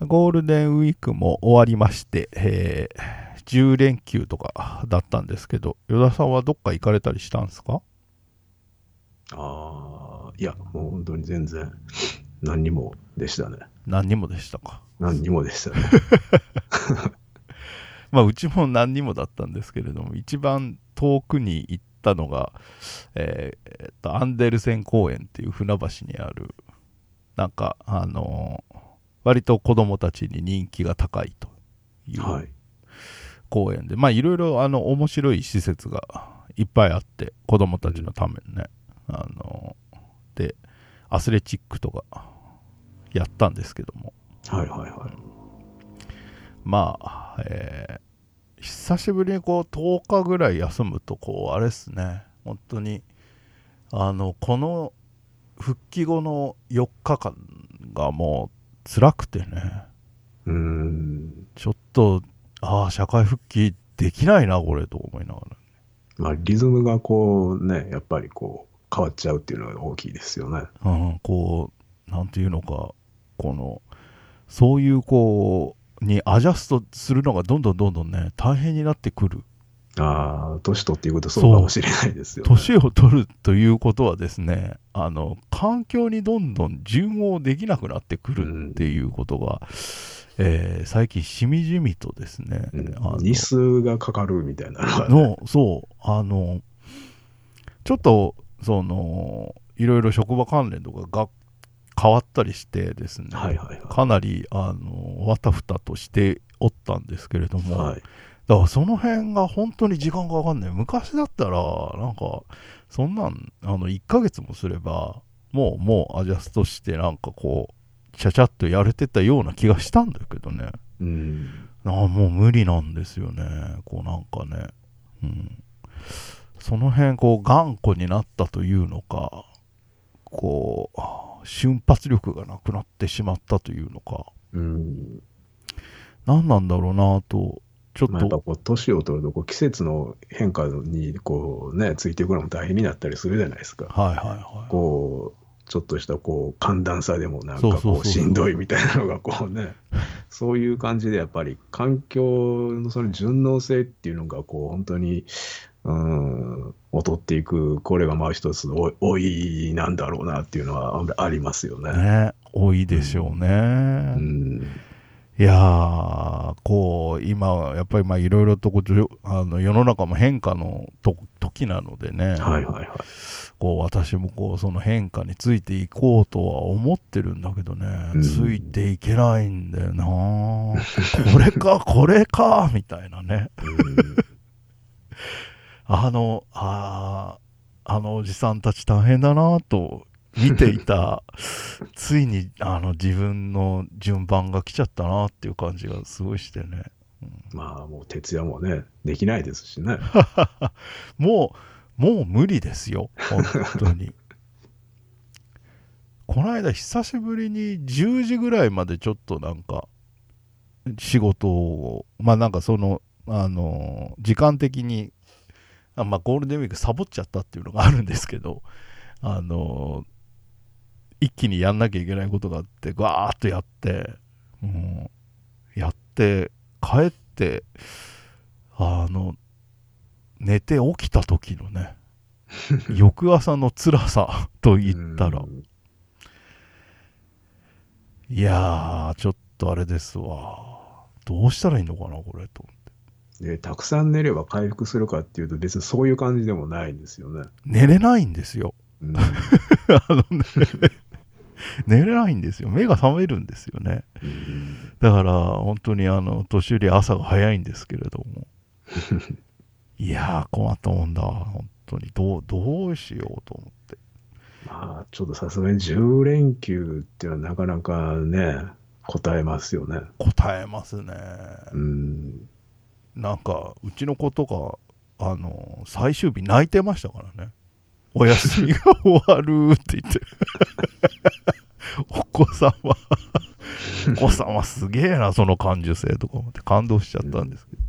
ゴールデンウィークも終わりまして、えー10連休とかだったんですけど、与田さんはどっか行かれたりしたんですか？ああ、いや、もう本当に全然、何にもでしたね。何にもでしたか？何にもでしたね。まあ、うちも何にもだったんですけれども、一番遠くに行ったのが、えーえーとアンデルセン公園っていう船橋にある、なんか、あのー割と子供たちに人気が高いというはい。公園で、まあ、いろいろ、あの、面白い施設がいっぱいあって、子供たちのためにね、あのーで、アスレチックとかやったんですけども、はいはいはい。まあ、えー久しぶりにこう10日ぐらい休むとこうあれっすね。本当にあのこの復帰後の4日間がもう辛くてねうーん。ちょっとああ社会復帰できないなこれと思いながまあ、リズムがこうね、やっぱりこう、変わっちゃうっていうのが大きいですよね。ら、うん、こうなんていうのかこのそういうこうにアジャストするのがどんどんどんどんね大変になってくるああ、年取っていくとそうかもしれないですよ、ね。年を取るということはですねあの環境にどんどん順応できなくなってくるっていうことが、えー最近しみじみとですね、うんあの日数がかかるみたいなのが、ね。のそうあのちょっとそのいろいろ職場関連とかが変わったりしてですね、はいはいはかなりあのわたふたとしておったんですけれどい。も、はい。だからその辺が本当に時間がかかんない。昔だったら、なんか、そんなん、あの、1ヶ月もすれば、もう、もうアジャストして、なんかこう、ちゃちゃっとやれてたような気がしたんだけどね。うん。ああ、もう無理なんですよね。こうなんかね。うん。その辺、こう、頑固になったというのか、こう、瞬発力がなくなってしまったというのか、うん。何なんだろうなと、ちょっまあ、やっぱと、こう、年を取ると、こう、季節の変化に、こう、ね、ついていくのも大変になったりするじゃないですか。はいはいはい。こう、ちょっとしたこう寒暖差でもなんかこうしんどいみたいなのがこうね、そういう感じでやっぱり環境のその順応性っていうのがこう本当に、うん、劣っていく、これがまあ一つお老いなんだろうなっていうのはありますよね。ね、多いでしょうね。うん、いやー、こう、今、やっぱりまあいろいろとこあの世の中も変化のと時なのでね、はいはいはい。こう私もこうその変化についていこうとは思ってるんだけどね、うん。ついていけないんだよな。これか、これか、みたいなね。あの、あーあのおじさんたち大変だなと 見ていた、ついにあの自分の順番が来ちゃったなっていう感じがすごいしてね。まあもう徹夜もね、できないですしね。もう、もう無理ですよ、本当に。この間、久しぶりに10時ぐらいまでちょっとなんか、仕事を、まあなんかその、あの、時間的に、あまあゴールデンウィークサボっちゃったっていうのがあるんですけど、あの、一気にやんなきゃいけないことがあって、ガーッとやって、うん、やって、帰って、あの、寝て起きた時のね、翌朝の辛さと言ったらう、んいやー、ちょっとあれですわ。どうしたらいいのかな、これと。で、たくさん寝れば回復するかっていうと別にそういう感じでもないんですよね。寝れないんですよ。うん あのね 寝れないんですよ。目が覚めるんですよね。うんだから、本当にあの、年寄り朝が早いんですけれども。いやー、困ったもんだ。本当に。どう、どうしようと思って。まあ、ちょっとさすがに10連休っていうのはなかなかね、答えますよね。答えますね。うん。なんか、うちの子とか、あの、最終日泣いてましたからね。お休みが 終わるって言って。お子様、お子様すげえな、その感受性とか思って感動しちゃったんですけど。うん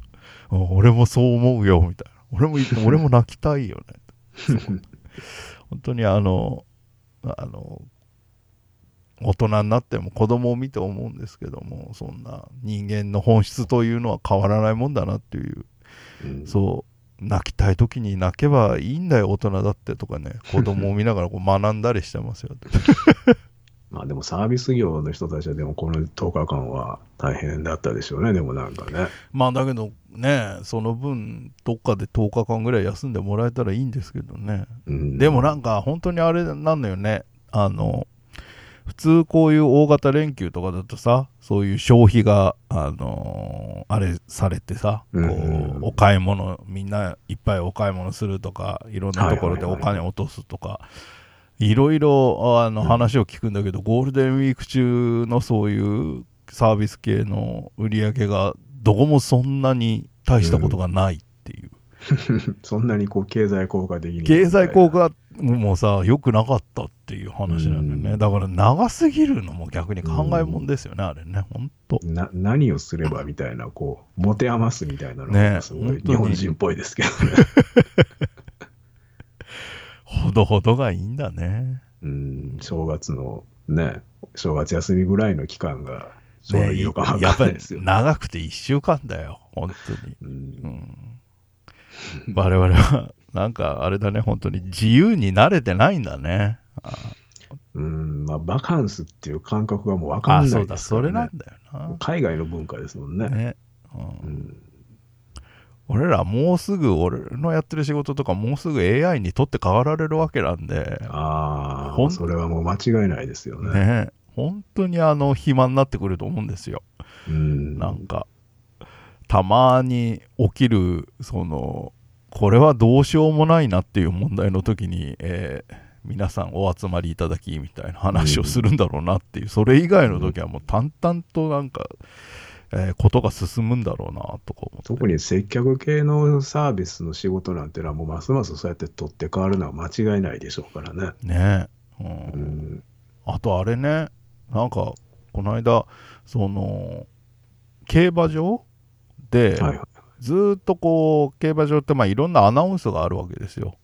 俺もそう思うよ、みたいな。俺も、俺も泣きたいよね。本当にあの、あの、大人になっても子供を見て思うんですけどもそんな人間の本質というのは変わらないもんだなっていううんそう泣きたい時に泣けばいいんだよ大人だってとかね 子供を見ながらこう学んだりしてますよ。まあでもサービス業の人たちはでもこの10日間は大変だったでしょうね、でもなんかね。まあだけどねその分どっかで10日間ぐらい休んでもらえたらいいんですけどね。うん、でもなんか本当にあれなんだよね。あの普通こういう大型連休とかだとさそういう消費があのあれされてさこうんうお買い物みんないっぱいお買い物するとかいろんなところでお金落とすとかいろいろあのうん。話を聞くんだけどゴールデンウィーク中のそういうサービス系の売り上げがどこもそんなに大したことがないっていう。そんなにこう経済効果的に。経済効果もさ良くなかったっていう話なんだよね、うん。だから長すぎるのも逆に考えもんですよね、あれね。ほんと。な何をすればみたいな、こう、持て余すみたいなのねがすごい日本人っぽいですけどね。ほどほどがいいんだね。うん、正月のね、正月休みぐらいの期間がちょういいのかもやっぱり。長くて1週間だよ本当に、う、うんん、我々はなんかあれだね本当に自由に慣れてないんだねあうん、まあ、バカンスっていう感覚がもうわかんないあそうだですからねそれなん。だよ海外の文化ですもんね。なね、う、うんん、俺らもうすぐ俺のやってる仕事とかもうすぐ AI に取って代わられるわけなんでああ、それはもう間違いないですよね。ね本当にあの暇になってくると思うんですようん、なんかたまに起きるそのこれはどうしようもないなっていう問題の時に、えー皆さんお集まりいただきみたいな話をするんだろうなっていう、それ以外の時はもう淡々となんか、えーことが進むんだろうなとか思って。特に接客系のサービスの仕事なんてのはもうますますそうやって取って変わるのは間違いないでしょうからね。ね。ううんん、あとあれね。なんかこの間その競馬場で、はいはい。ずーっとこう競馬場ってまあいろんなアナウンスがあるわけですよ。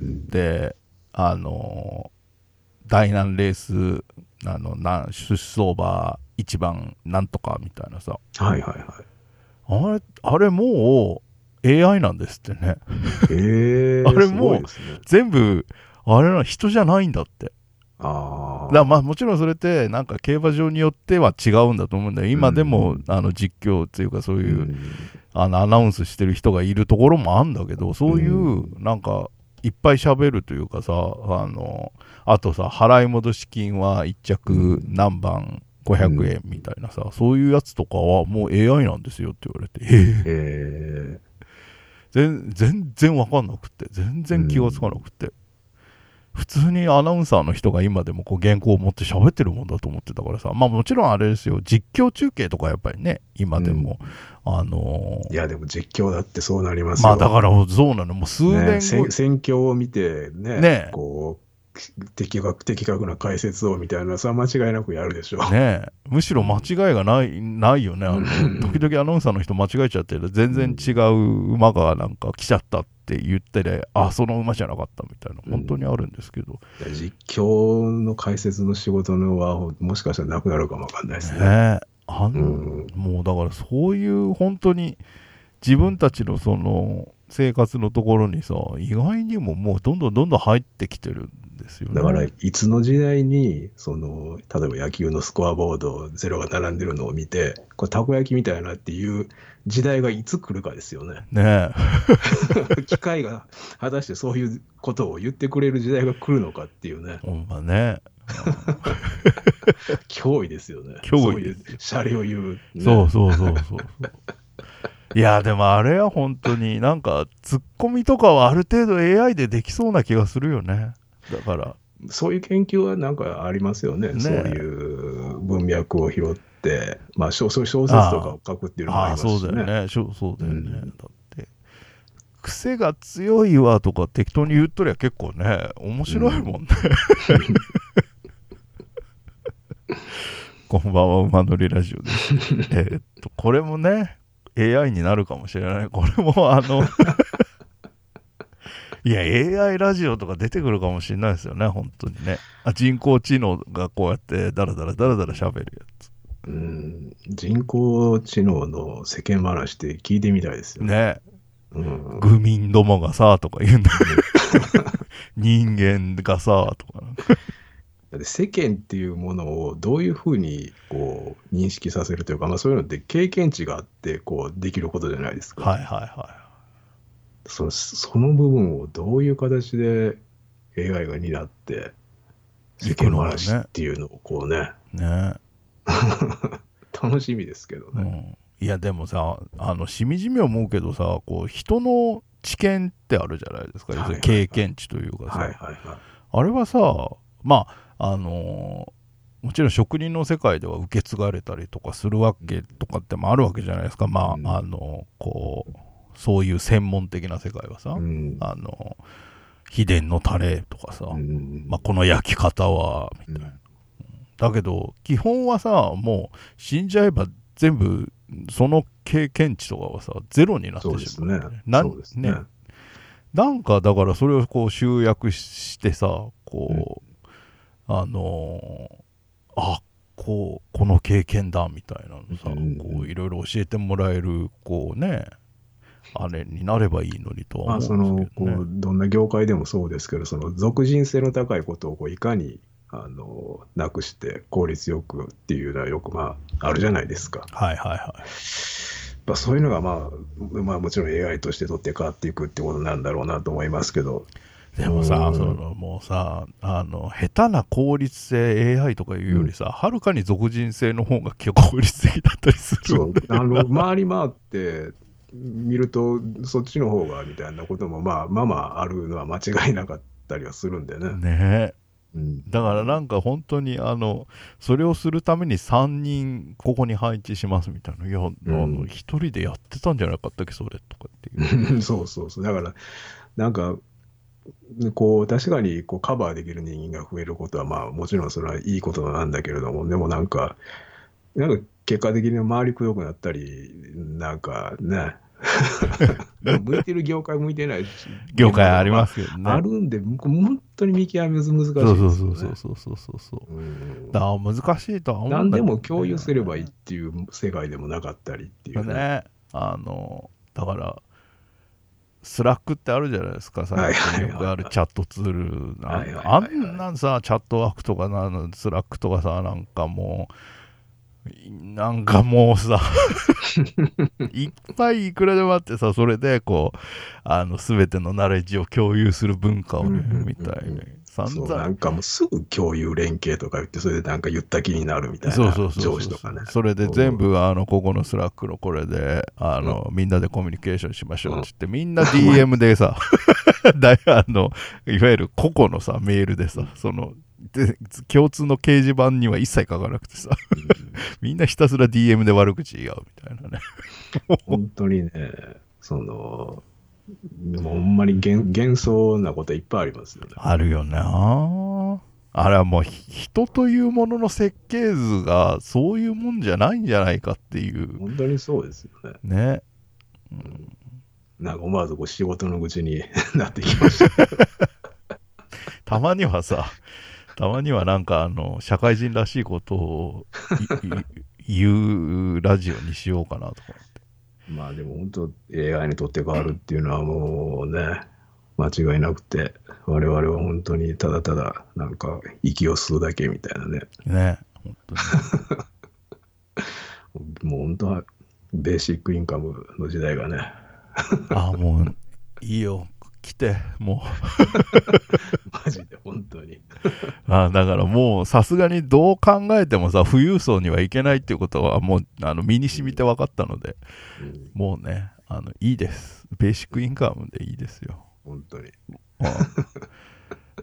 うん。であの第何レースあのなん出走馬一番なんとかみたいなさ。はいはいはい。あれあれもう AI なんですってね。ええ あれもう。全部あれな人じゃないんだってああ。だまあもちろんそれってなんか競馬場によっては違うんだと思うんだよ。今でも、うん。あの実況っていうかそういう、うん。あのアナウンスしてる人がいるところもあるんだけどそういううなんかいっぱい喋るというかさあのあとさ払い戻し金は1着何番500円みたいなさ、そういうやつとかはもう AI なんですよって言われて。えー。え 全全然わかんなくって全然気がつかなくって、普通にアナウンサーの人が今でもこう原稿を持って喋ってるもんだと思ってたからさ。まあもちろんあれですよ。実況中継とかやっぱりね今でも、あのー。ーいや、でも実況だってそうなりますよ。まあだからそうなの。もう数年ね、後、戦戦況を見てね、ね。こう、的確的確な解説をみたいな、それは間違いなくやるでしょう。ねえ。むしろ間違いがないないよね。あのうん。時々アナウンサーの人間違えちゃってる全然違う馬がなんか来ちゃったって言ってねあその馬じゃなかったみたいな本当にあるんですけど、いや実況の解説の仕事のは、もしかしたらなくなるかもわかんないですね。ねえ。あんうん。もうだからそういう本当に自分たちのその生活のところにさ意外にももうどんどんどんどん入ってきてるんですよねだから、いつの時代に、その、例えば野球のスコアボード、ゼロが並んでるのを見て、これたこ焼きみたいなっていう時代がいつ来るかですよね。ねえ 機械が果たしてそういうことを言ってくれる時代が来るのかっていうね、ほんまね 脅威ですよね。脅威ですそういうシャレを言う、ね。そうそうそうそうそう。いや、でもあれは本当になんか、ツッコミとかはある程度 AI でできそうな気がするよね。だから、そういう研究はなんかありますよね。ねそういう文脈を拾って、まあ小、そういう小説とかを書くっていうのもありますしそうだよね。ね。そうそうだよね。うんだって、癖が強いわとか適当に言っとりゃ結構ね、面白いもんね。こんばんは、馬乗りラジオです。えーっと、これもね、AI になるかもしれない。これも、あの、いや AI ラジオとか出てくるかもしれないですよね本当にね。あ人工知能がこうやってダラダラダラダラ喋るやつ。うん、人工知能の世間話って聞いてみたいですよね。ね。うん、愚民どもがさとか言うんだよね。人間がさとかだって世間っていうものをどういうふうにこう認識させるというか、まあ、そういうのって経験値があってこうできることじゃないですか。はいはいはそのその部分をどういう形で AI が担って世間話っていうのをこうね。いね。楽しみですけどね。うん、いやでもさあのしみじみ思うけどさこう人の知見ってあるじゃないですか、はいはい経験値というかさ、はいはいはい。あれはさまああのーもちろん職人の世界では受け継がれたりとかするわけとかってもあるわけじゃないですか。まあ、うん。あのこうそういう専門的な世界はさ、うん。あの秘伝のタレとかさ、うん。まあ、この焼き方はみたいな、だけど基本はさもう死んじゃえば全部その経験値とかはさゼロになってそうですしまうね。なんそうですね。なんかだからそれをこう集約してさこう、あのーあこうこの経験だみたいなのさ、うん。こういろいろ教えてもらえるこうねあれになればいいのにとはまあ思そのこうんですけどね。うどんな業界でもそうですけどその属人性の高いことをこういかにあのなくして効率よくっていうのはよくまああるじゃないですか。はいはいはい。まあ、そういうのが、まあ、まあもちろん AI として取って変わっていくってことなんだろうなと思いますけど。でもさ、うんそのもうさあの下手な効率性 AI とかいうよりさ、はるかに俗人性の方が効率的だったりするそうあの回り回って見るとそっちの方がみたいなこともまあまあまああるのは間違いなかったりはするんでね。ねうんだからなんか本当にあのそれをするために3人ここに配置しますみたいな「いや、あの1人でやってたんじゃなかったっけそれ」とかっていう そうそうそう。だから、なんか、こう、確かにこうカバーできる人間が増えることは、まあ、もちろんそれはいいことなんだけれども、でもなんか、なんか結果的に回りくどくなったり、なんかね、向いてる業界向いてないし、業界ありますけどね。あるんで、僕本当に見極め難しいね。うそうそうそうそうそうそうう。ん。だ難しいとは思う。んだ何でも共有すればいいっていう世界でもなかったりっていうね。ね。あのだから Slackってあるじゃないですか最近よくあるチャットツールあんなんさ Chatworkとかなの Slackとかさなんかもうなんかもうさ いっぱいいくらでもあってさそれでこうあの全てのナレッジを共有する文化をねみたいにさそうなんかもうすぐ共有連携とか言って、それでなんか言った気になるみたいなそうそうそうそう。上司とかね。それで全部あのここの Slackのこれであの、みんなでコミュニケーションしましょうって言って、みんな DM でさ だいあのいわゆる個々のさメールでさそので共通の掲示板には一切書かなくてさ。みんなひたすら DM で悪口言い合うみたいなね。本当にね、その、もうほんまに幻幻想なこといっぱいありますよね。あるよな。あれはもうひ人というものの設計図がそういうもんじゃないんじゃないかっていう。本当にそうですよね。ね。なんか思わずこう仕事の愚痴に なってきました。たまにはさ、たまにはなんかあの、社会人らしいことを言うラジオにしようかなとか。まあでも本当 AI にとって変わるっていうのはもうね、間違いなくて、我々は本当にただただなんか息を吸うだけみたいなね。ね、本当に。もう本当はベーシックインカムの時代がね、あ、もう、いいよ、来て、もマジで本当に。う。あだからもう、さすがにどう考えてもさ、富裕層にはいけないっていうことは、もう、あの身に染みて分かったので、うんもうね、あの、いいです。ベーシックインカムでいいですよ。本当に。うん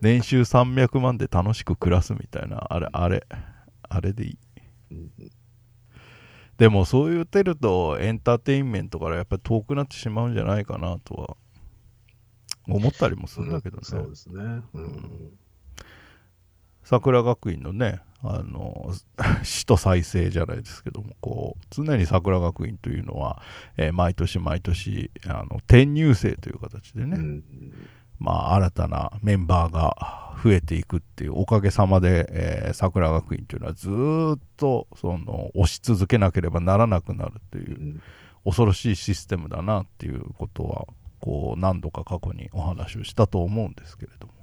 年収300万で楽しく暮らすみたいな、あれ、あれ、あれでいい。うんでもそう言ってるとエンターテインメントからやっぱり遠くなってしまうんじゃないかなとは思ったりもするんだけどね、そうですね。うん。桜学院のねあの 死と再生じゃないですけどもこう常に桜学院というのは、えー毎年毎年あの転入生という形でね、うん。まあ、新たなメンバーが増えていくっていうおかげさまで、えー桜学院というのはずーっとその押し続けなければならなくなるといううん。恐ろしいシステムだなっていうことはこう何度か過去にお話をしたと思うんですけれども。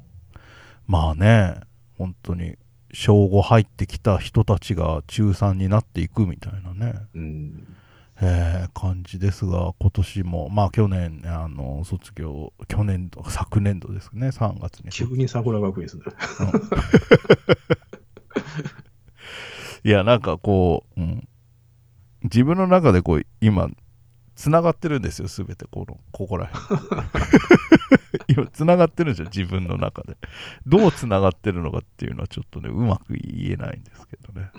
まあね本当に小5入ってきた人たちが中3になっていくみたいなね、うん。えー感じですが今年もまあ去年あの卒業去年度昨年度ですね3月に。急に桜学院ですね。いやなんかこう、うん、自分の中でこう今つながってるんですよ全てこのここら辺。今つながってるんですよ自分の中で。どうつながってるのかっていうのはちょっとねうまく言えないんですけどね。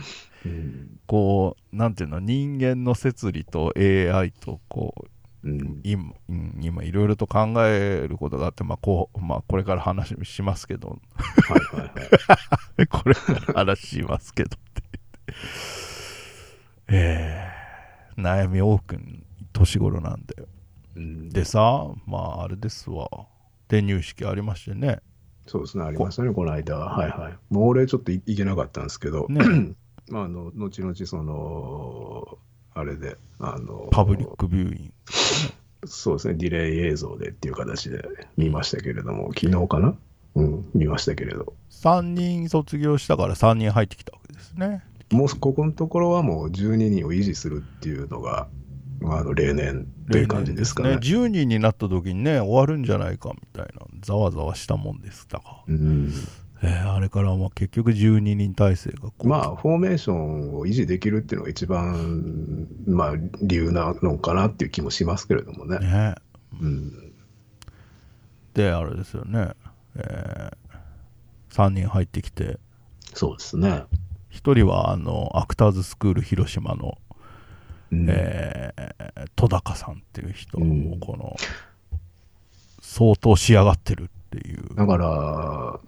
うん。こうなんていうの人間の摂理と AI とこううん。今うん今いろいろと考えることがあって、まあこうまあ、これから話しますけど。はいはいはい。これから話しますけどって言って。えー、悩み多く年頃なんで。うん。でさまああれですわ。転入式ありましてね。そうですね、ありましたね、この間。は。いはい。もう俺ちょっとい行けなかったんですけど、ね。まあ、あの後々その、あれで、あの、パブリックビューインそうですね、ディレイ映像でっていう形で見ましたけれども、昨日かな？うん、見ましたけれど。3人卒業したから3人入ってきたわけですね。もうここのところはもう12人を維持するっていうのが、まあ、あの例年という感じですかね。例年10人になった時にね終わるんじゃないかみたいなざわざわしたもんですだが、うん、えーあれからまあ結局12人体制がまあ、フォーメーションを維持できるっていうのが一番、まあ、理由なのかなっていう気もしますけれどもね。ね。うん、であれですよね、え3人入ってきて。そうですね。1人はあのアクターズスクール広島の、うん。えー戸高さんっていう人うん。もこの相当仕上がってるっていう。だから、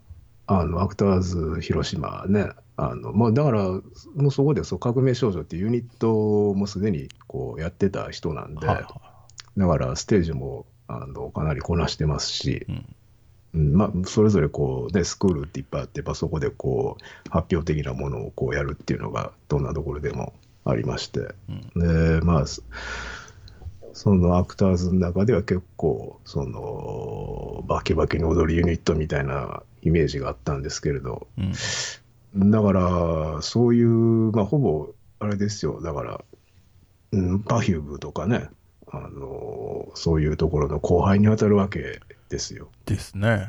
あの、アクターズ広島ね、あの、もうだから、もうそこでそう革命少女っていうユニットもすでにこうやってた人なんで、はいはだからステージもあのかなりこなしてますしい、うん。うんまあ、それぞれこう、ね、スクールっていっぱいあって、やっぱそこでこう発表的なものをこうやるっていうのが、どんなところでもありまして、で、まあ、そそのアクターズの中では結構、その、バキバキに踊るユニットみたいなイメージがあったんですけれど、うん。だから、そういう、まあ、ほぼ、あれですよ、だから、うん、パフュームとかね、あの、そういうところの後輩に当たるわけですよ。ですね。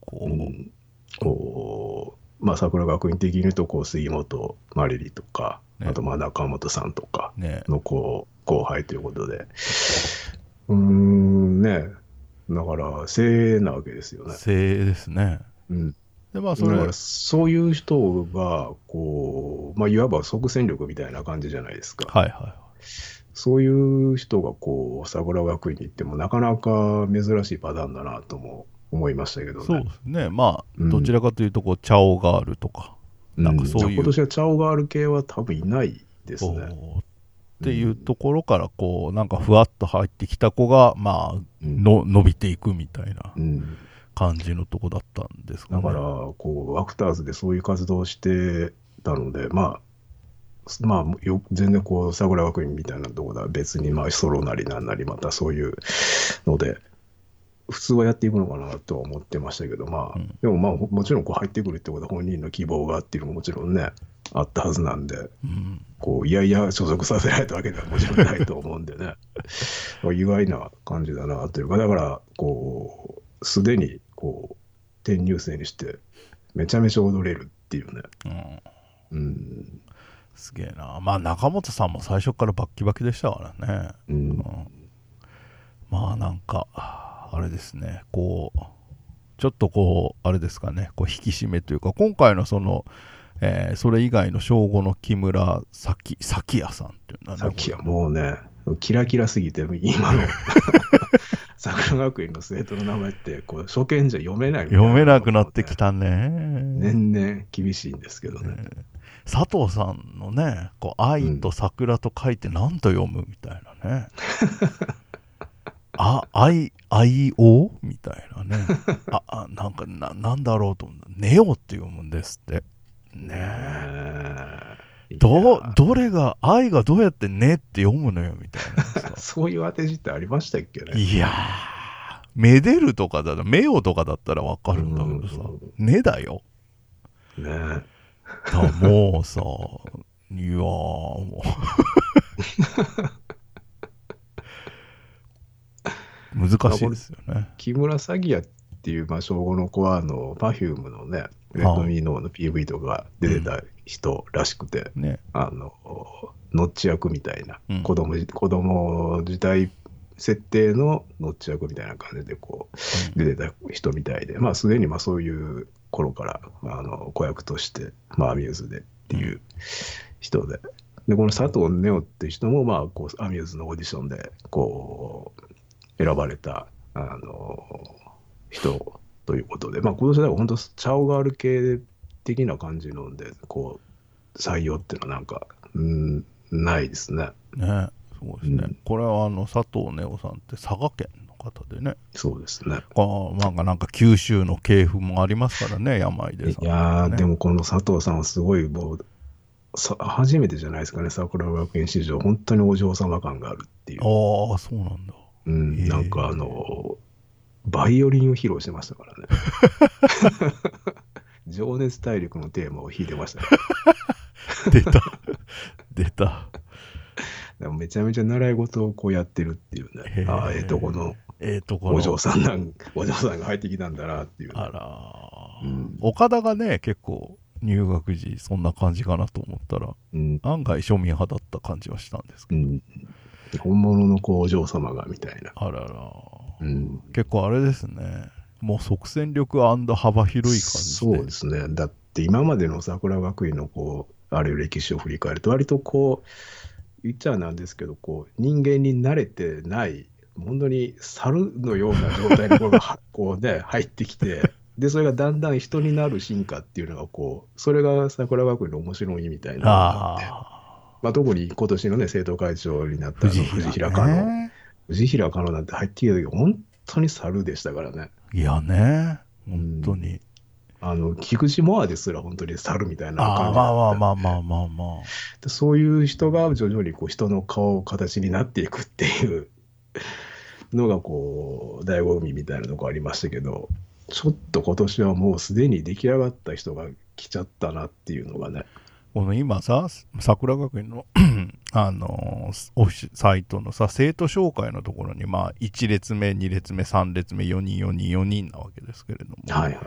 こう、うん、こう、まあ、桜学院的に言うと、こう、杉本まりりとか、ねあと、まあ、中本さんとかねの、こう、後輩ということで、うーん、ね、だから、精鋭なわけですよね。精鋭ですねうん。でまあそれだから、そういう人が、こう、まあ、いわば即戦力みたいな感じじゃないですか。はいはいはいそういう人が、こう、桜学院に行っても、なかなか珍しいパターンだなとも思いましたけどね。そうですねまあ、うんどちらかというとこうチャオガールとかなんかそういう。今年はチャオガール系は多分いないですこね。うっていうところからこうなんかふわっと入ってきた子がまあうん。の伸びていくみたいなうん。感じのとこだったんですかね。だから、こう、アクターズでそういう活動をしてたので、まあ、まあ、よ全然こう、桜学院みたいなところは別に、まあ、ソロなりなんなり、またそういうので、普通はやっていくのかなとは思ってましたけど、まあ、うん。でもまあ、もちろんこう入ってくるってことは本人の希望がっていうのももちろんね、あったはずなんで、うん。こう、いやいや所属させられたわけではもちろんないと思うんでね、意外な感じだなというか、だから、こう、すでに、こう、転入生にして、めちゃめちゃ踊れるっていうね。うん。うん。すげえな。まあ中本さんも最初からバッキバキでしたからね、ううんん。まあなんかあれですね。こうちょっとこうあれですかね。こう引き締めというか今回のその、えーそれ以外の正午の木村咲咲也さんっていうのはねさっきはもうね、キラキラすぎて、今の。桜学院の生徒の名前って、こう初見じゃ読めないみたい読めなくなってき。たね。年々厳しいんですけどね。佐藤さんのね「こう愛と桜」と書いて何と読むみたいなね、あ、I、IO? みたいなね。あ、あなんかな、なんだろうと思う。ネオって読むんですって。ねえ。えど、どれが、愛がどうやってねって読むのよ、みたいなさ。そういう当て字ってありましたっけね。いやー、めでるとかだら、めおとかだったらわかるんだけどさう、ねだよ。ねだもうさ、いやー、もう。難しいですよね。木村詐欺屋っていう、まあ、小5の子は、あの、Perfume のね、レッドミーノーの PV とか出てた人らしくて、ね。あの、ノッチ役みたいな、うん子供じ子供時代設定のノッチ役みたいな感じでこう出てた人みたいで、まあすでにまあそういう頃からあの子役として、まあ、アミューズでっていう人で。で、この佐藤ネオって人も、まあ、こう、アミューズのオーディションで、こう、選ばれた、あの、人ということで、まあ、今年だから本当、チャオガール系的な感じので、こう、採用っていうのはなんか、うん、ないですね。ね。そうですね。うんこれはあの、佐藤ネオさんって佐賀県の方でね。そうですね。こうなんかなんか九州の系譜もありますからね、山出さん、いやでもこの佐藤さんはすごい、もう、さ初めてじゃないですかね、桜学園史上、本当にお嬢様感があるっていう。ああ、そうなんだ。うん、なんかあの、バイオリンを披露してましたからね。情熱大陸のテーマを弾いてましたね。出た。出た。でもめちゃめちゃ習い事をこうやってるっていうね。ああ、ええとこのええところ。お嬢さんなん、お嬢さんが入ってきたんだなっていう。あら、うん岡田がね、結構入学時そんな感じかなと思ったら、うん。案外庶民派だった感じはしたんですけど。うん。本物のこうお嬢様がみたいな。あらら。うん。結構あれですね。もう即戦力幅広い感じで。そうですね。だって今までの桜学院のこう、ある歴史を振り返ると、割とこう、言っちゃなんですけど、こう、人間に慣れてない、本当に猿のような状態にここうね、入ってきて、で、それがだんだん人になる進化っていうのが、こう、それが桜学院の面白いみたいなのがあって、あまあ、特に今年のね、生徒会長になっあ。た藤平香の、ね。藤平香のなんて入ってきた時、本当に猿でしたからね。いやね。本当に。あの、菊池モアですら本当に猿みたいな感じまあまあまあまあまあまあ。でそういう人が徐々にこう人の顔形になっていくっていう のがこう醍醐味みたいなとこありましたけどちょっと今年はもうすでに出来上がった人が来ちゃったなっていうのがねこの今さ、桜学院の あのオフィシサイトのさ、生徒紹介のところに、まあ、1列目、2列目、3列目、4人、4人、4人なわけですけれども。はいはい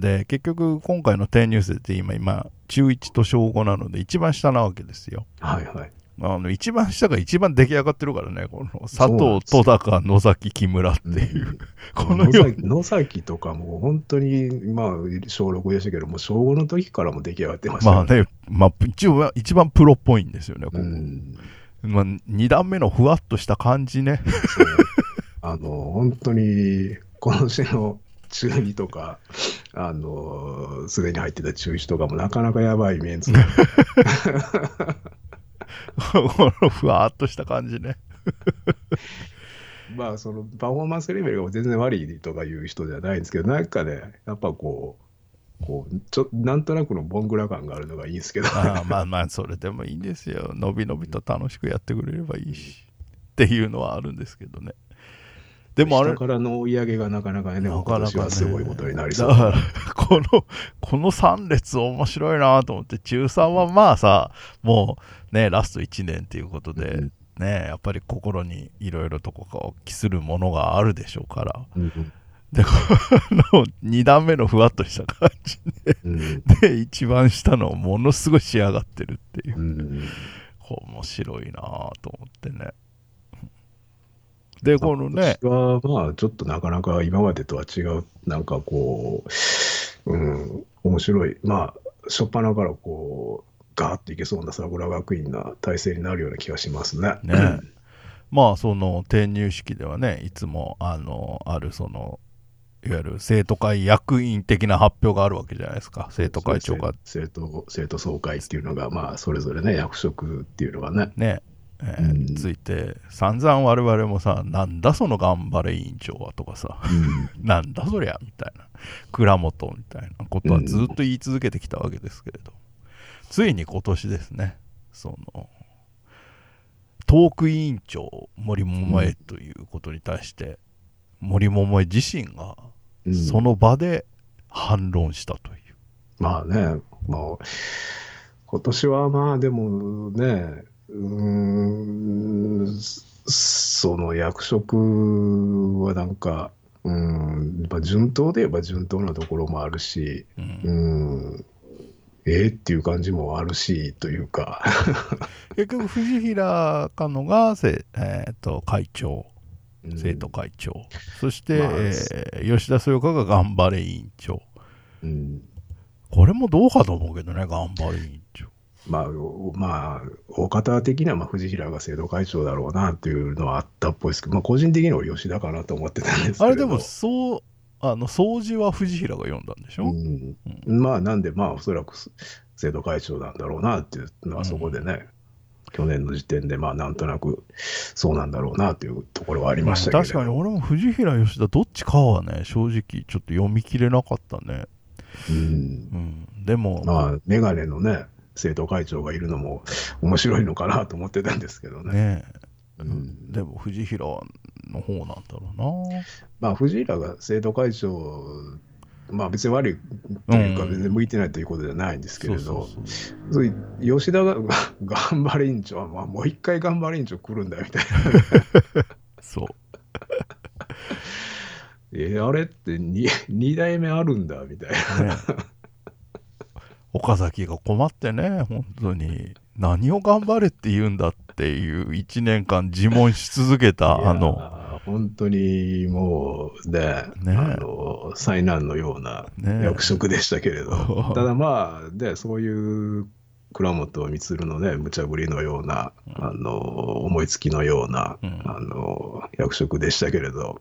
で、結局、今回の転入生って今、今、中1と小5なので、一番下なわけですよ。はいはいあの、一番下が一番出来上がってるからね、この佐藤、戸高、野崎、木村っていう、この野よ崎野崎とかも本当にまあ小6でしたけども小5の時からも出来上がってましたよまあね、まあ、一応一番プロっぽいんですよね、ここ。うん。まあ、2段目のふわっとした感じね。あの本当に今年の中2とかあのすでに入ってた中1とかもなかなかやばいメンツで このふわっとした感じね。まあそのパフォーマンスレベルが全然悪いとかいう人じゃないんですけどなんかねやっぱこうこうちょなんとなくのボングラ感があるのがいいんですけどああまあまあ、それでもいいんですよ。のびのびと楽しくやってくれればいいし。っていうのはあるんですけどね。でもあれ下、からの追い上げがなかなかねなかなかすごいことになりそうだから、この、この3列面白いなと思って、中3はまあさ、もうね、ラスト1年っていうことで、うんね、やっぱり心にいろいろとこう、帰するものがあるでしょうから。うんで、この2段目のふわっとした感じうんで、一番下のものすごい仕上がってるっていうう。ん面白いなと思ってね。で、このね、はまあちょっとなかなか今までとは違うなんかこう、うん、面白い。まあ初っ端からこうガーッといけそうな桜学院な体制になるような気がしますね。ねまあその転入式ではねいつもあのあるそのいわゆる生徒会役員的な発表があるわけじゃないですか。生徒会長が。生徒生徒総会っていうのがまあそれぞれね役職っていうのがね。ねえーうん。ついて散々我々もさなんだその頑張れ委員長はとかさうん なんだそりゃみたいな倉本みたいなことはずっと言い続けてきたわけですけれど、ついに今年ですねそのトーク委員長森桃江ということに対して、森桃江自身がうん。その場で反論したという、まあね、まあ、今年はまあでもね、うーん、その役職はなんか、うん、まあ、順当で言えば順当なところもあるし、うん。うん、ええっていう感じもあるし、というか、結局藤平かのがせ、えーと会長。うん。生徒会長、そして、まあえー吉田そよかが頑張れ委員長。うん。これもどうかと思うけどね頑張れ委員長まあ、おまあ、大方的にはまあ藤平が生徒会長だろうなっていうのはあったっぽいですけど、まあ、個人的には吉田かなと思ってたんですけれどあれでもそうあの掃除は藤平が読んだんでしょ、うん、まあなんでまあおそらく生徒会長なんだろうなっていうのはそこでね、去年の時点でまあなんとなくそうなんだろうなっていうところはありましたけど、確かに。俺も藤平吉田どっちかはね正直ちょっと読み切れなかったね、うん、うん、でも、まあ眼鏡のね生徒会長がいるのも面白いのかなと思ってたんですけどね。ねうん。でも藤平の方なんだろうな。まあ藤平が生徒会長まあ別に悪いというかうん全然向いてないということじゃないんですけれど、吉田が頑張れ委員長は、まあ、もう一回頑張れ委員長来るんだよみたいな。そう。えあれって 2, 二代目あるんだみたいな。ね岡崎が困ってね本当に。何を頑張れって言うんだっていう1年間自問し続けたあの。本当にもうね、ね。あの災難のようなね。役職でしたけれど、ただまあでそういう倉本光のね無茶ぶりのような、あの思いつきのような、うん。あの役職でしたけれど。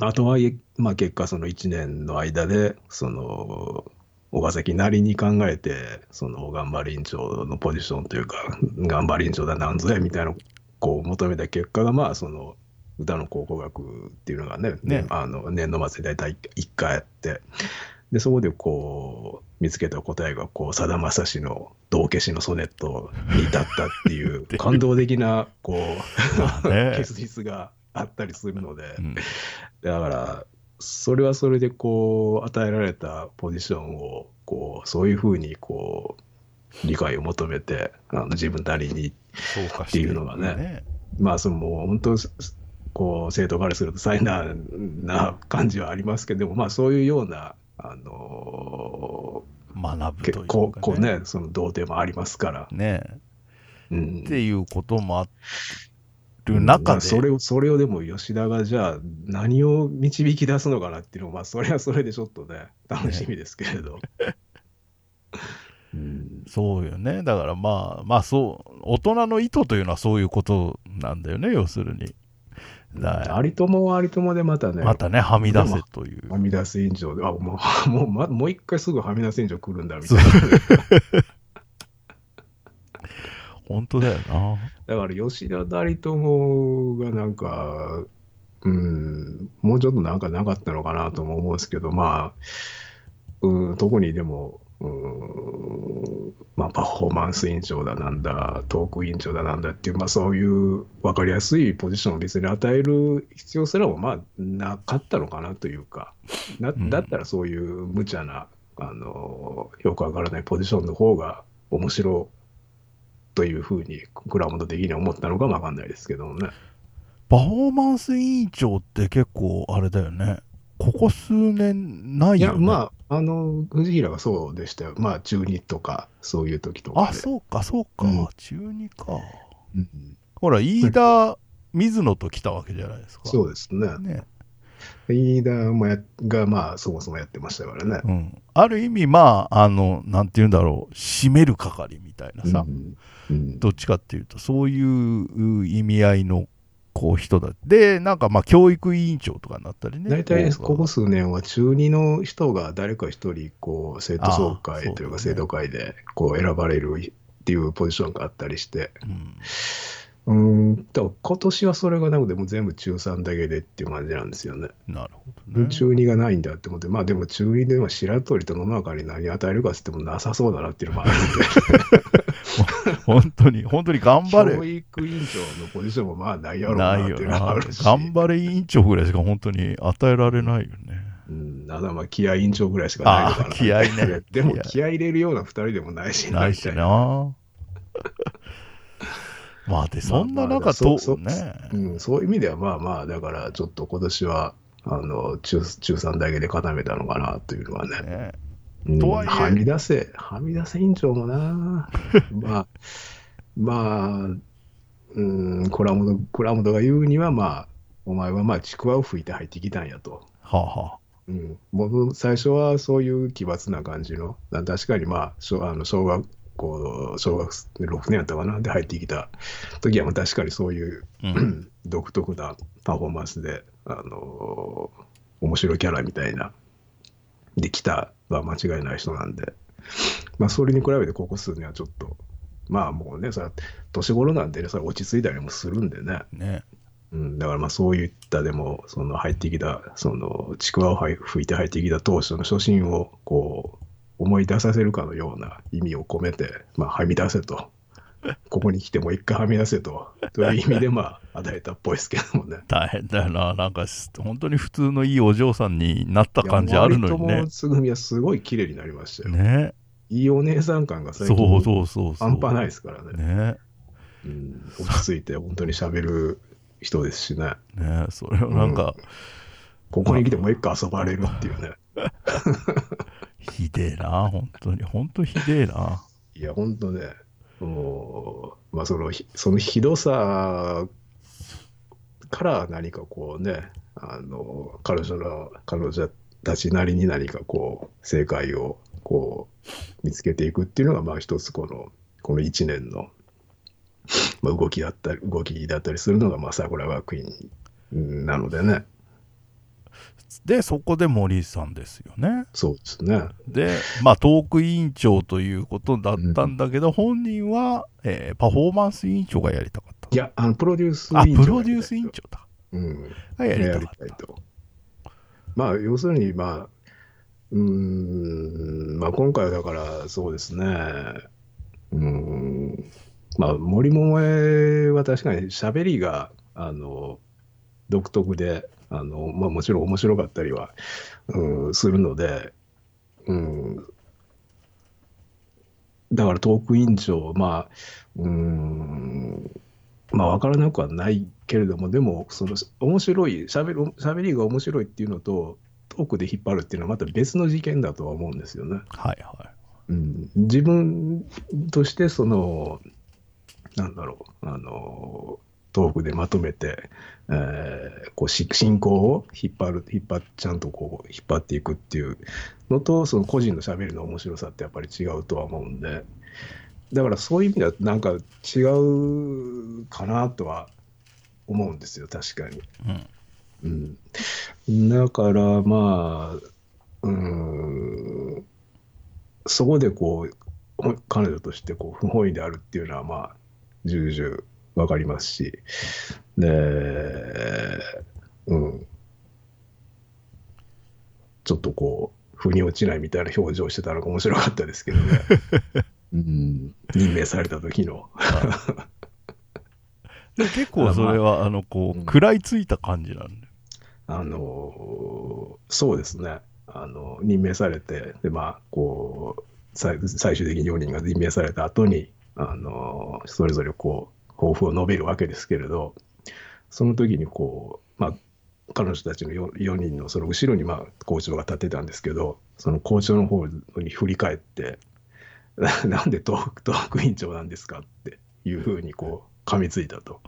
あとはいえ、まあ、結果その1年の間でその岡崎なりに考えてその頑張り委員長のポジションというか頑張り委員長だなんぞやみたいなこう求めた結果がまあその歌の考古学っていうのがねね。あの年度末に大体1回あってでそこでこう見つけた答えがこうさだまさしの「道化師のソネット」に至ったっていう 感動的なこう 結実があったりするので、うん。だからそれはそれでこう与えられたポジションをこうそういうふうにこう理解を求めてあの自分なりにそうかっていうのがね。まあそのもう本当こう生徒からすると災難な感じはありますけどでもまあそういうようなあの学ぶというか、結構こうねその童貞もありますから、ね。うん。っていうこともある中で、それをそれをでも吉田がじゃあ何を導き出すのかなっていうのはまあそれはそれでちょっとね 楽しみですけれど、うんそうよね。だからまあまあそう大人の意図というのはそういうことなんだよね要するに。だから。有友は有友でまたねまたねはみ出せという。はみ出す委員長で。あもうもう, ま、もう一回すぐはみ出す委員長来るんだみたいな 本当だよな。だから吉田と有友がなんかうんもうちょっとなんかなかったのかなとも思うんですけどまあうん特にでもうんまあ、パフォーマンス委員長だなんだトーク委員長だなんだっていう、まあ、そういう分かりやすいポジションを別に与える必要すらもまあなかったのかなというかなうん。だったらそういう無茶なあのよくわからないポジションの方が面白いというふうに倉本的には思ったのかもわかんないですけどもね。パフォーマンス委員長って結構あれだよね。ここ数年ないいや、よねまあ、あの、藤平がそうでしたよ。まあ、中2とか、そういう時とかで。あそうかそうか、うん。中2か。うん。ほら飯田水野と来たわけじゃないですか。そうですね。ね。飯田もやが、まあ、そもそもやってましたからね。うん、ある意味まああのなんて言うんだろう。締める係みたいなさ、うんうんどっちかっていうとそういう意味合いのこう人だ。でなんかまあ教育委員長とかになったりね。大体こここ数年は中2の人が誰か一人こう生徒総あ会というか生徒会でこう選ばれるっていうポジションがあったりして、うん、うん、だから今年はそれがなくてもう全部中3だけでっていう感じなんですよね。なるほどね。中2がないんだって思って、まあでも中2では白鳥と野中に何与えるかっつってもなさそうだなっていうのもあるんで、本当に、本当に頑張教れ。育委員長のポジションもまあないやろうなっな。頑張れ委員長ぐらいしか本当に与えられないよね。うん、まあ気合委員長ぐらいしかないのかな。ああ、気合いね。でも気合い入れるような2人でもないしないしなな。まあで、そんな中とね。うん、そういう意味ではまあまあ、だからちょっと今年はあの中中3だけで固めたのかなというのはね。ねうんとはいえ。はみ出せ、はみ出せ委員長もな、まあ、まあ、うん、倉本倉本が言うには、まあ、お前はまあちくわを吹いて入ってきたんやと。はあはうん、僕、最初はそういう奇抜な感じの、な確かにまあ、小あの小学校、小学6年やったかな、で入ってきた時は、まあ確かにそういうあ。うん。独特なパフォーマンスで、あの面白いキャラみたいな、できたは間違いない人なんで、まあ、それに比べてここ数年はちょっと、まあもうね、それは年頃なんでね、それは落ち着いたりもするんでね、ね。うん、だからまあそういったでも、その入ってきた、そのちくわをはい吹いて入ってきた当初の初心をこう思い出させるかのような意味を込めて、まあ、はみ出せと。ここに来てもう一回はみ出せと。という意味でまあ与えたっぽいですけどもね。大変だよな。なんか、本当に普通のいいお嬢さんになった感じあるのにねつぐみはすごい綺麗になりましたよ。ね。いいお姉さん感が最そう近そうそうそう。半端ないですからね。ね。うん、落ち着いて本当に喋る人ですしね。ね。それをなんか、ここに来てもう一回遊ばれるっていうね。ひでえな。本当に。本当ひでえな。いや、本当ね、もう、まあその、ひそのひどさから何かこうね、あの、彼女の、彼女たちなりに何かこう、正解をこう、見つけていくっていうのが、まあ一つこの、この一年の、まあ、動きだったり、動きだったりするのが、まあ桜学院うんなのでね、で、そこで森さんですよね。そうですね。で、まあ、トーク委員長ということだったんだけど、本人は、えーパフォーマンス委員長がやりたかった。いや、あの、プロデュース委あ、員長プロデュース委員長だ。うん。がやりやたかった。りたいと。まあ、要するに、まあ、うーん、まあ、今回はだから、そうですね、うーん、まあ、森桃江は確かに喋りが、あの、独特で、あの、まあ、もちろん面白かったりは、うん、するので、うん、だからトーク委員長、まあ、うーん、まあ、分からなくはないけれども、でも、その面白い、しゃべる喋りが面白いっていうのと、トークで引っ張るっていうのはまた別の事件だとは思うんですよね。はいはうん、自分として、その、なんだろう、あの、トークでまとめて、えーこうし進行を引っ張る、引っ張っちゃんとこう引っ張っていくっていうのと、その個人の喋りの面白さってやっぱり違うとは思うんで、だからそういう意味ではなんか違うかなとは思うんですよ、確かに。うん。うん、だからまあ、うん、そこでこう、彼女としてこう不本意であるっていうのはまあ、重々わかりますし、で、うん、ちょっとこう、腑に落ちないみたいな表情してたのが面白かったですけどね。うん、任命された時の。で結構それは、あの、こう、うん食らいついた感じなんで。あのそうですね、あの任命されて、でまあ、こう最最終的に4人が任命された後に、あのそれぞれこう抱負を述べるわけですけれど、その時にこう、まあ、彼女たちの 4, 4人のその後ろに、まあ、校長が立ってたんですけど、その校長の方に振り返って、な なんでトークトーク委員長なんですかっていうふうにこう噛みついたと。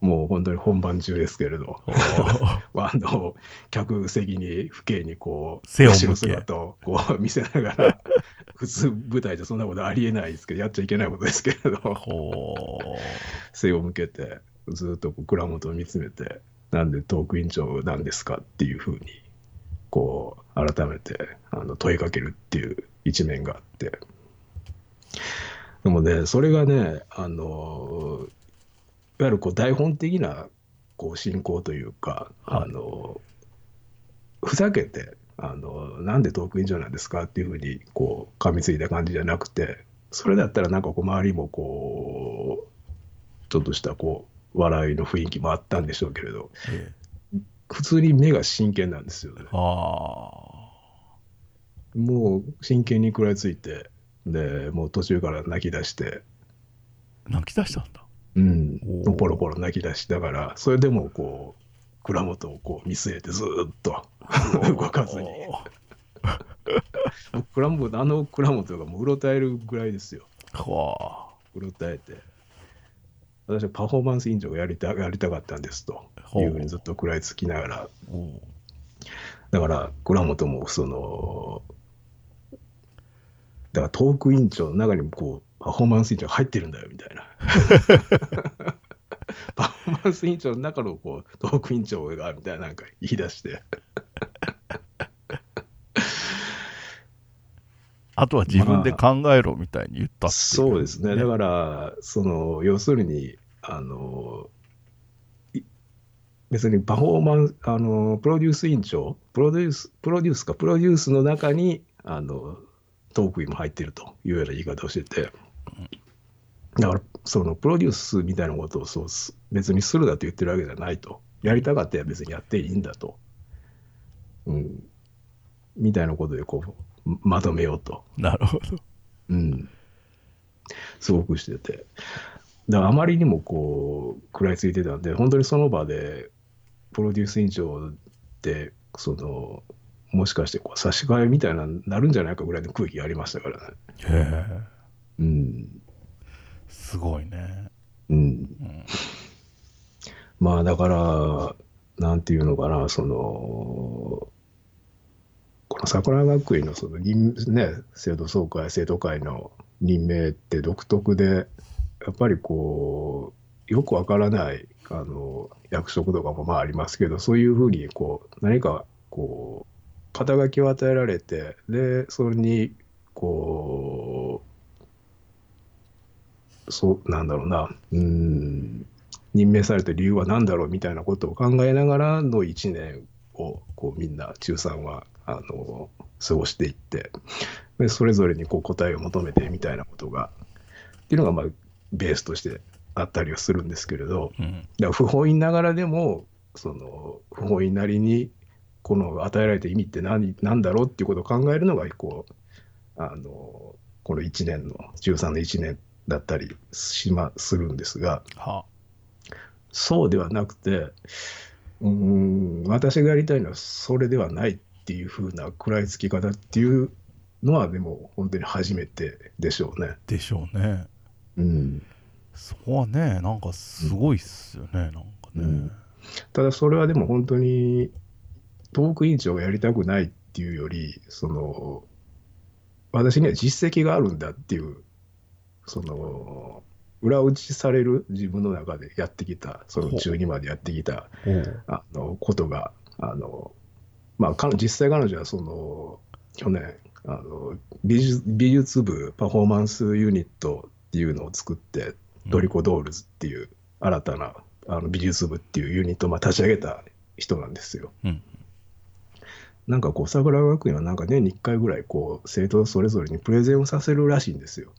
もう本当に本番中ですけれど。あの客席に父兄にこう背を向姿をこう見せながら 普通舞台じゃそんなことありえないですけどやっちゃいけないことですけれど。ほ背を向けてずっとこう蔵元を見つめてなんでトーク委員長なんですかっていうふうにこう改めてあの問いかけるっていう一面があってでもね、それがね、あの、いわゆるこう台本的なこう進行というか、はい。あの、ふざけて、あの、なんでトークインジョなんですかっていうふうに、こう、噛みついた感じじゃなくて、それだったらなんかこう、周りもこう、ちょっとしたこう、笑いの雰囲気もあったんでしょうけれど、え普通に目が真剣なんですよね。もう真剣に食らいついて、で、もう途中から泣き出して、あ泣き出したんだ。うん。ポロポロ泣き出しだから、それでもこう、蔵元をこう見据えてずーっと。動かずに。蔵元あの蔵元がもううろたえるぐらいですよ。はうろたえて。私はパフォーマンス委員長がやりたやりたかったんですと。いう。ふうにずっと食らいつきながら、だから蔵元もその、だからトーク委員長の中にもこう、パフォーマンス委員長が入ってるんだよみたいな。パフォーマンス委員長の中のこうトーク委員長がみたいななんか言い出して。あとは自分で考えろみたいに言ったっていう、そうですね。だから、その、要するに、あの、い別にパフォーマンス、あの、プロデュース委員長、プロデュース、プロデュースか、プロデュースの中に、あの、トークインも入ってるというような言い方をしてて、だから、その、プロデュースみたいなことをそうす別にするだと言ってるわけじゃないと。やりたかったら別にやっていいんだと。うん。みたいなことで、こう、まとめようと。なるほどうん、すごくしてて、だからあまりにもこう食らいついてたんで、本当にその場で、プロデュース委員長って、そのもしかしてこう差し替えみたいなになるんじゃないかぐらいの空気がありましたからね。へえ。うん。すごいね、うん、うん、まあだから、なんていうのかな、その、この桜学院のその任、ね、生徒総会、生徒会の任命って独特で、やっぱりこう、よくわからないあの役職とかもまあありますけど、そういうふうにこう何かこう、肩書きを与えられて、で、それに、こう、そう、なんだろうな、うん、任命された理由は何だろうみたいなことを考えながらの1年をこうみんな中3はあの過ごしていってでそれぞれにこう答えを求めてみたいなことがっていうのがまあベースとしてあったりはするんですけれどうん、だから不本意ながらでもその不本意なりにこの与えられた意味って何何だろうっていうことを考えるのがこうあのこの1年の13の1年だったりしまするんですが。はそうではなくて、うーん、私がやりたいのはそれではないっていう風な食らいつき方っていうのは、でも本当に初めてでしょうね。でしょうねうん、そこはねなんかすごいっすよね、なんかね、うんただそれはでも本当にトーク委員長がやりたくないっていうより、その、私には実績があるんだっていう、その、裏打ちされる自分の中でやってきた、その中2までやってきたあのことが、あのまあ、彼実際彼女はその去年あの美術美術部パフォーマンスユニットっていうのを作って、ドリコドールズっていう新たなあの美術部っていうユニットをまあ立ち上げた人なんですよ。うんなんかこう桜学院はなんか年に1回ぐらいこう生徒それぞれにプレゼンをさせるらしいんですよ。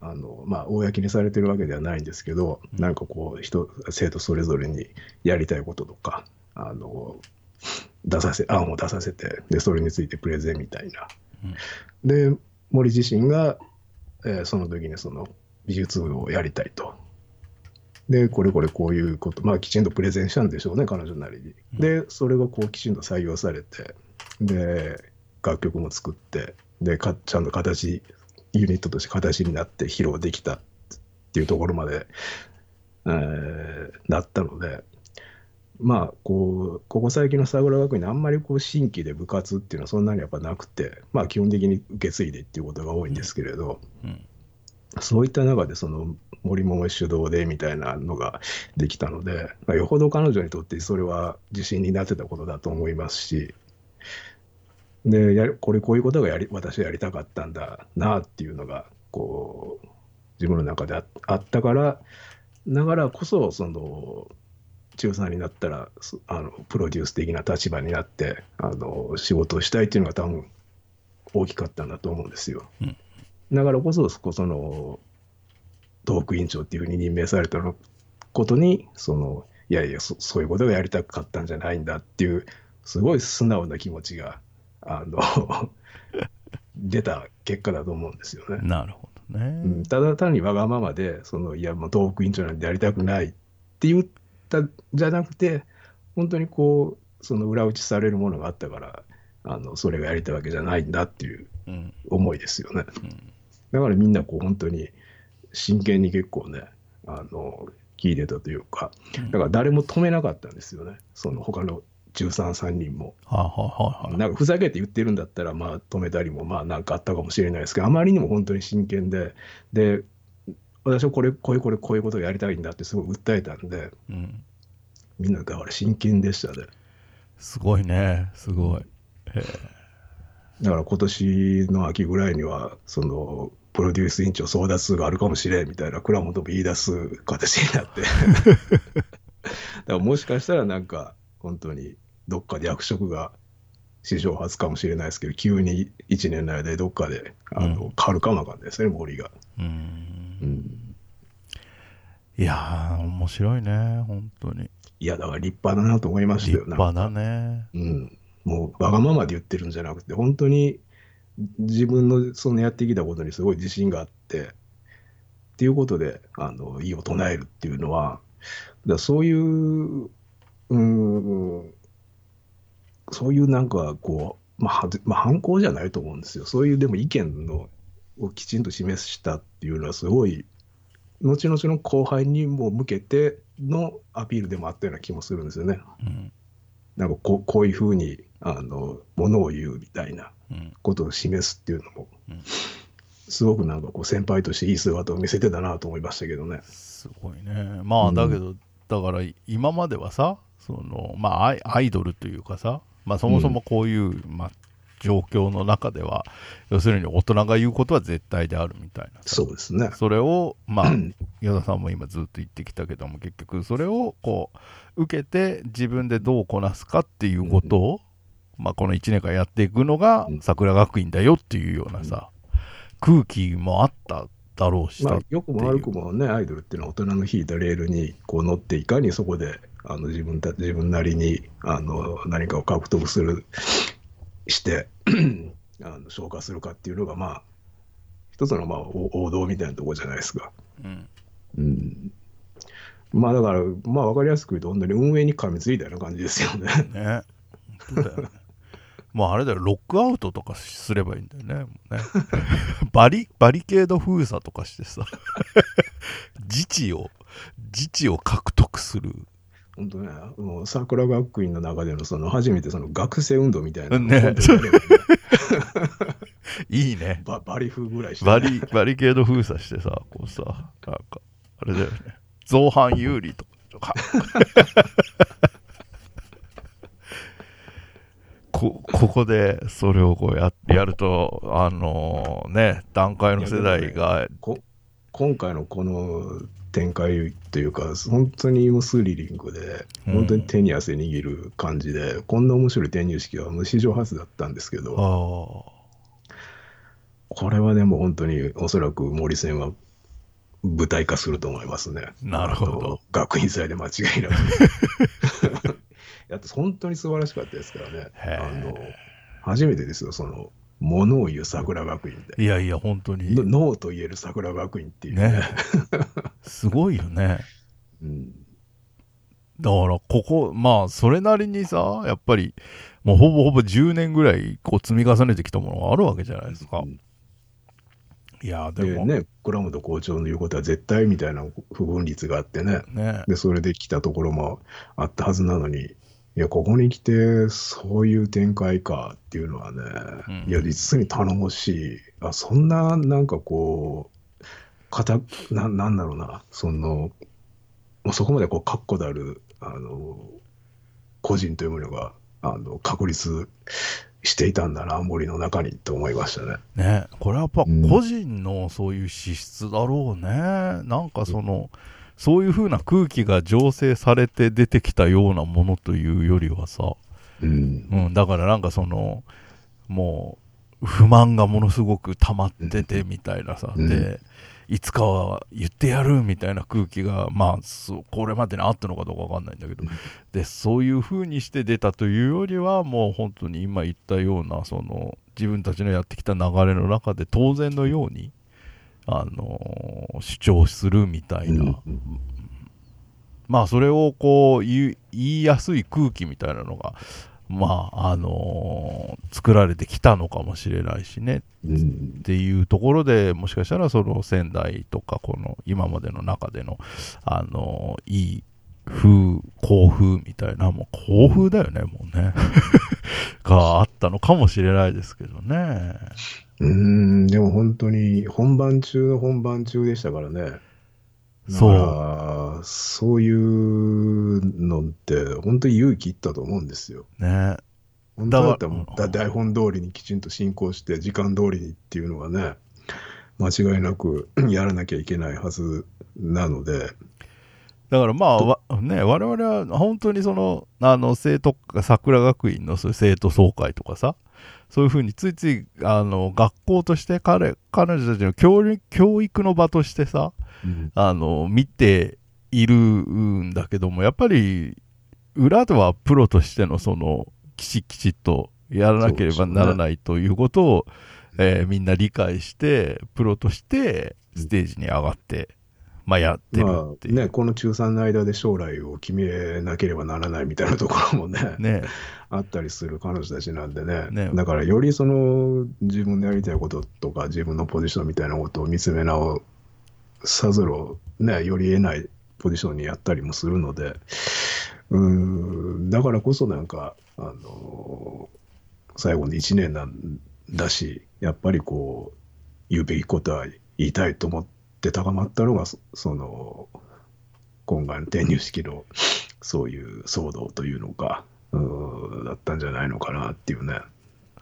あのまあ、公にされてるわけではないんですけど、うんなんかこう人生徒それぞれにやりたいこととかあの出させ案を出させてでそれについてプレゼンみたいな。で森自身が、えーその時にその美術部をやりたいと。でこれこれこういうことまあきちんとプレゼンしたんでしょうね彼女なりに。でそれがこうきちんと採用されてで楽曲も作ってでかちゃんと形ユニットとして形になって披露できたっていうところまで、えーなったのでまあこうここ最近の桜学院あんまりこう新規で部活っていうのはそんなにやっぱなくてまあ基本的に受け継いでっていうことが多いんですけれど、うんそういった中でその森桃主導でみたいなのができたので、まあ、よほど彼女にとってそれは自信になってたことだと思いますし、でやこれこういうことがやり私はやりたかったんだなっていうのがこう、自分の中であったから、だからこそ、その、中3になったら、あのプロデュース的な立場になって、あの仕事をしたいっていうのが多分大きかったんだと思うんですよ。うんだからこそ、そこその、東北委員長っていうふうに任命されたのことに、その、いやいやそ、そういうことがやりたかったんじゃないんだっていう、すごい素直な気持ちが、あの、出た結果だと思うんですよね。なるほどね。うん、ただ単にわがままで、そのいや、もう東北委員長なんてやりたくないって言ったじゃなくて、本当にこう、その裏打ちされるものがあったから、あのそれがやりたいわけじゃないんだっていううん思いですよね。うんだからみんなこう本当に真剣に結構ね、あの聞いてたというか、だから誰も止めなかったんですよね、その他の13、3人も。はいはいはいはい。なんかふざけて言ってるんだったら、まあ止めたりもまあなんかあったかもしれないですけど、あまりにも本当に真剣で、で、私はこれ、こういうこれ、こういうことをやりたいんだってすごい訴えたんで、うんみんなだから真剣でしたね。すごいね。すごい。だから今年の秋ぐらいには、その、プロデュース委員長争奪があるかもしれんみたいな、倉本も言い出す形になって。だからもしかしたらなんか、本当にどっかで役職が史上初かもしれないですけど、急に1年の間でどっかであの、うん変わるかもわかんないですね、森が。う。うんん。いやー、面白いね。本当に。いや、だから立派だなと思いました立よ。派だね。うん。もうわがままで言ってるんじゃなくて、本当に自分のそのやってきたことにすごい自信があって、っていうことで、あの、意を唱えるっていうのは、だそういう、うーん、そういうなんかこう、まあ、まあ、反抗じゃないと思うんですよ。そういうでも意見のをきちんと示したっていうのはすごい、後々の後輩にも向けてのアピールでもあったような気もするんですよね。うん。なんかこうこういうふうにあのものを言うみたいなうん。ことを示すっていうのも、うんすごくなんかこう先輩としていい姿を見せてたなと思いましたけどね。すごいね。まあ、だけど、だから今まではさ、その、まあアイ、アイドルというかさ、まあ、そもそもこういう、まあ、状況の中では、要するに大人が言うことは絶対であるみたいなさそうですね。それを、まあ、矢田さんも今ずっと言ってきたけども、結局それをこう、受けて自分でどうこなすかっていうことを、まあ、この1年間やっていくのがうん桜学院だよっていうようなさ、空気もあっただろうしさまあ、よくも悪くもね、アイドルっていうのは大人の引いたレールにこう乗っていかにそこであの自分た自分なりにあの何かを獲得するして あの消化するかっていうのがまあ一つのまあお王道みたいなところじゃないですか。うんうん、まあだからまあ分かりやすく言うと本当に運営に噛みついたような感じですよね。ね。もうあれだよ、ロックアウトとかすればいいんだよね。ね バリ、バリケード封鎖とかしてさ、自治を、自治を獲得する。本当ね、もう桜学院の中でのその初めてその学生運動みたいなね いいね。ババリ風ぐらいして、バリ、バリケード封鎖してさ、こうさ、なんか、あれだよね。造反有利とか。こここでそれをこうややると、あのね、段階の世代が、こ今回のこの展開というか、本当にもうスリリングで、うん本当に手に汗握る感じで、こんな面白い転入式はもう史上初だったんですけあど、ーこれはでも本当におそらく森戦は舞台化すると思いますね。なるほど学院祭で間違いなく。やっと本当に素晴らしかったですからね。あの初めてですよ、その、ものを言う桜学院で。いやいや、本当にの、ノーと言える桜学院っていうね。ね、すごいよね。うんだから、ここ、まあ、それなりにさ、やっぱり、もうほぼほぼ10年ぐらい、こう、積み重ねてきたものがあるわけじゃないですか。うんいや、でも、でね、倉本校長の言うことは絶対みたいな不分率があってね、ね、で、それで来たところもあったはずなのに、いや、ここに来て、そういう展開かっていうのはね、うん。いや、実に頼もしい。あ、そんな、なんかこう、かた、な、なんだろうな、その、もうそこまでこう、確固たる、あの、個人というものが、あの、確立していたんだな、森の中にと思いましたね。ね。これはやっぱうん。個人のそういう資質だろうね、なんかそのそういう風な空気が醸成されて出てきたようなものというよりはさ、うん。うん、だからなんかそのもう不満がものすごく溜まっててみたいなさ、うんでいつかは言ってやるみたいな空気がまあこれまでにあったのかどうかわかんないんだけど、でそういう風にして出たというよりはもう本当に今言ったようなその自分たちのやってきた流れの中で当然のように、あのー主張するみたいな、うんまあそれをこう言いやすい空気みたいなのがまああのー作られてきたのかもしれないしね。うんっていうところでもしかしたらその仙台とかこの今までの中でのあのいい風校風みたいなもう校風だよねもうね。があったのかもしれないですけどねうーん、でも本当に本番中の本番中でしたからね。そうそういうのって本当に勇気いったと思うんですよ。ね本当だったらだからもうだ台本通りにきちんと進行して時間通りにっていうのはね間違いなく やらなきゃいけないはずなので、だからまあわね我々は本当にそのあの生徒桜学院の生徒総会とかさそういうふうについついあの学校として彼彼女たちの教育教育の場としてさあの見ているんだけどもやっぱり裏ではプロとしてのそのきちきちっとやらなければならないということを、えーみんな理解してプロとしてステージに上がって、まあ、やってるまってね、この中3の間で将来を決めなければならないみたいなところもねね。あったりする彼女たちなんでね。ね。だからよりその自分のやりたいこととか自分のポジションみたいなことを見つめ直さざるを、ね、より得ないポジションにやったりもするので。うーんだからこそなんか、あの最後の1年なんだしやっぱりこう言うべきことは言いたいと思って高まったのがそその今回の転入式のそういう騒動というのかうーんだったんじゃないのかなっていうね。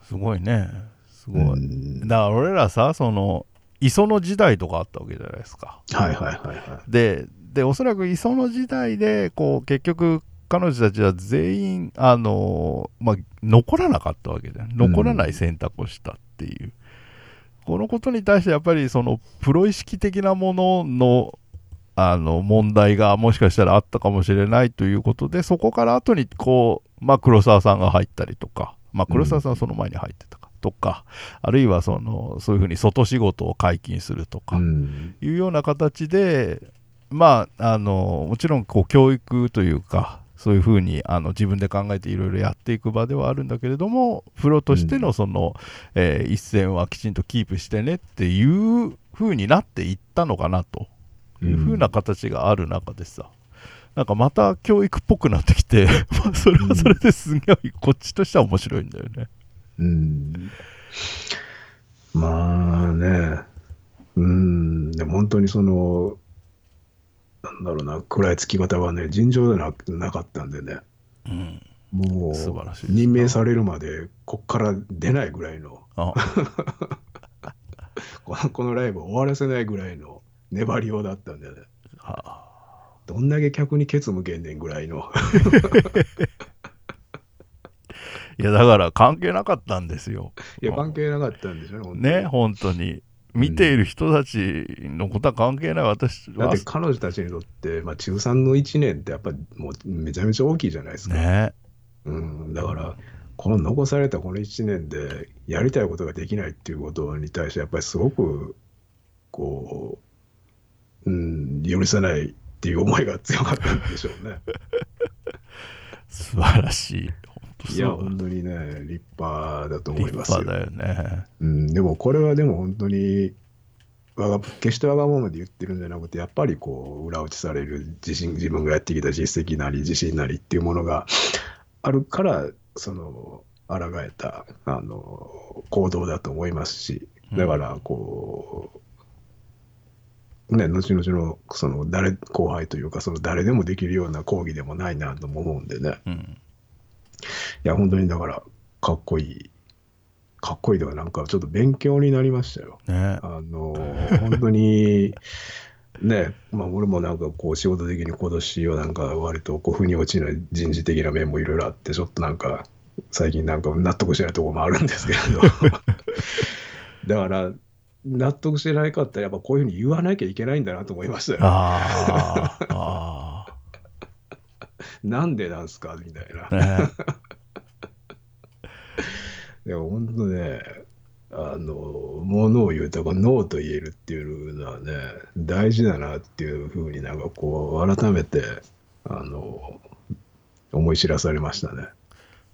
すごいね。すごい、うん。だから俺らさその磯の時代とかあったわけじゃないですか。はいはいはいはででおそらく磯の時代でこう結局彼女たちは全員あのまあ、残らなかったわけで残らない選択をしたっていう、このことに対してやっぱりそのプロ意識的なもののあの問題がもしかしたらあったかもしれないということでそこから後にこう、まあ、黒沢さんが入ったりとか、まあ、黒沢さんはその前に入ってたか、とかあるいはそのそういうふうに外仕事を解禁するとか、い。うんいうような形で、まあ、あのもちろんこう教育というかそういうふうにあの自分で考えていろいろやっていく場ではあるんだけれどもプロとしてのその、えー一線はきちんとキープしてねっていうふうになっていったのかなと。いうふうな形がある中でさ、なんかまた教育っぽくなってきて まあそれはそれですげえこっちとしては面白いんだよね。うん。まあね、うん、でも本当にその、なんだろうな、食らいつき方はね、尋常でななかったんでね、うん、もう、任命されるまで、こっから出ないぐらいの、あ。このライブを終わらせないぐらいの粘りようだったんでね、はどんだけ客にケツ向けんねんぐらいの、いやだから関係なかったんですよ。いや、関係なかったんでしょうね、ね、本当に。見ている人たちのことは関係ない私はだって彼女たちにとって、まあ、中3の1年ってやっぱりもうめちゃめちゃ大きいじゃないですか。ねうん、だから、この残されたこの1年でやりたいことができないっていうことに対して、やっぱりすごく、こう、うん、許せないっていう思いが強かったんでしょうね。素晴らしいいや、本当にね、立派だと思立いますよ。派だよねうん、でもこれはでも本当に、わが決してわがままで言ってるんじゃなくて、やっぱりこう、裏打ちされる自信、自分がやってきた実績なり、自信なりっていうものがあるから、その、抗えた、あの、行動だと思いますし、だから、こう、ね、後々の、その、誰、後輩というか、その、誰でもできるような講義でもないなとも思うんでね。うんいや、本当にだから、かっこいいかっこいいとか、なんかちょっと勉強になりましたよ。ねあの、本当に、ね、まあ俺もなんかこう仕事的に今年はなんか割とこう腑に落ちない人事的な面もいろいろあって、ちょっとなんか最近なんか納得してないところもあるんですけれど。だから、納得してないかったらやっぱこういうふうに言わなきゃいけないんだなと思いましたよ。あーあなんでなんすかみたいな。でも本当ね、あの、ものを言うとか、ノーと言えるっていうのはね、大事だなっていうふうになんかこう、改めて、あの、思い知らされましたね。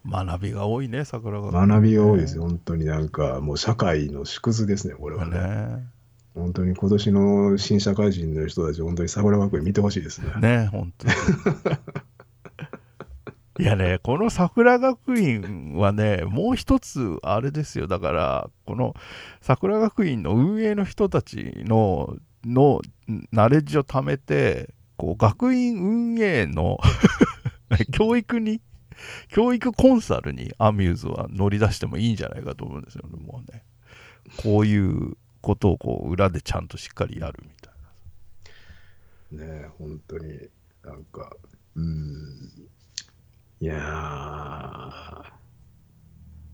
学びが多いね、桜が。学びが多いですよ、本当になんか、もう社会の縮図ですね、これはね。ね本当に今年の新社会人の人たち、本当に桜学園見てほしいですね。ね本当に。いやね、この桜学院はね、もう一つ、あれですよ、だから、この桜学院の運営の人たちの、のナレッジを貯めて、こう学院運営の 教育に、教育コンサルにアミューズは乗り出してもいいんじゃないかと思うんですよね、もうね。こういうことをこう裏でちゃんとしっかりやるみたいな。ねえ本当になんか、うん、いやー、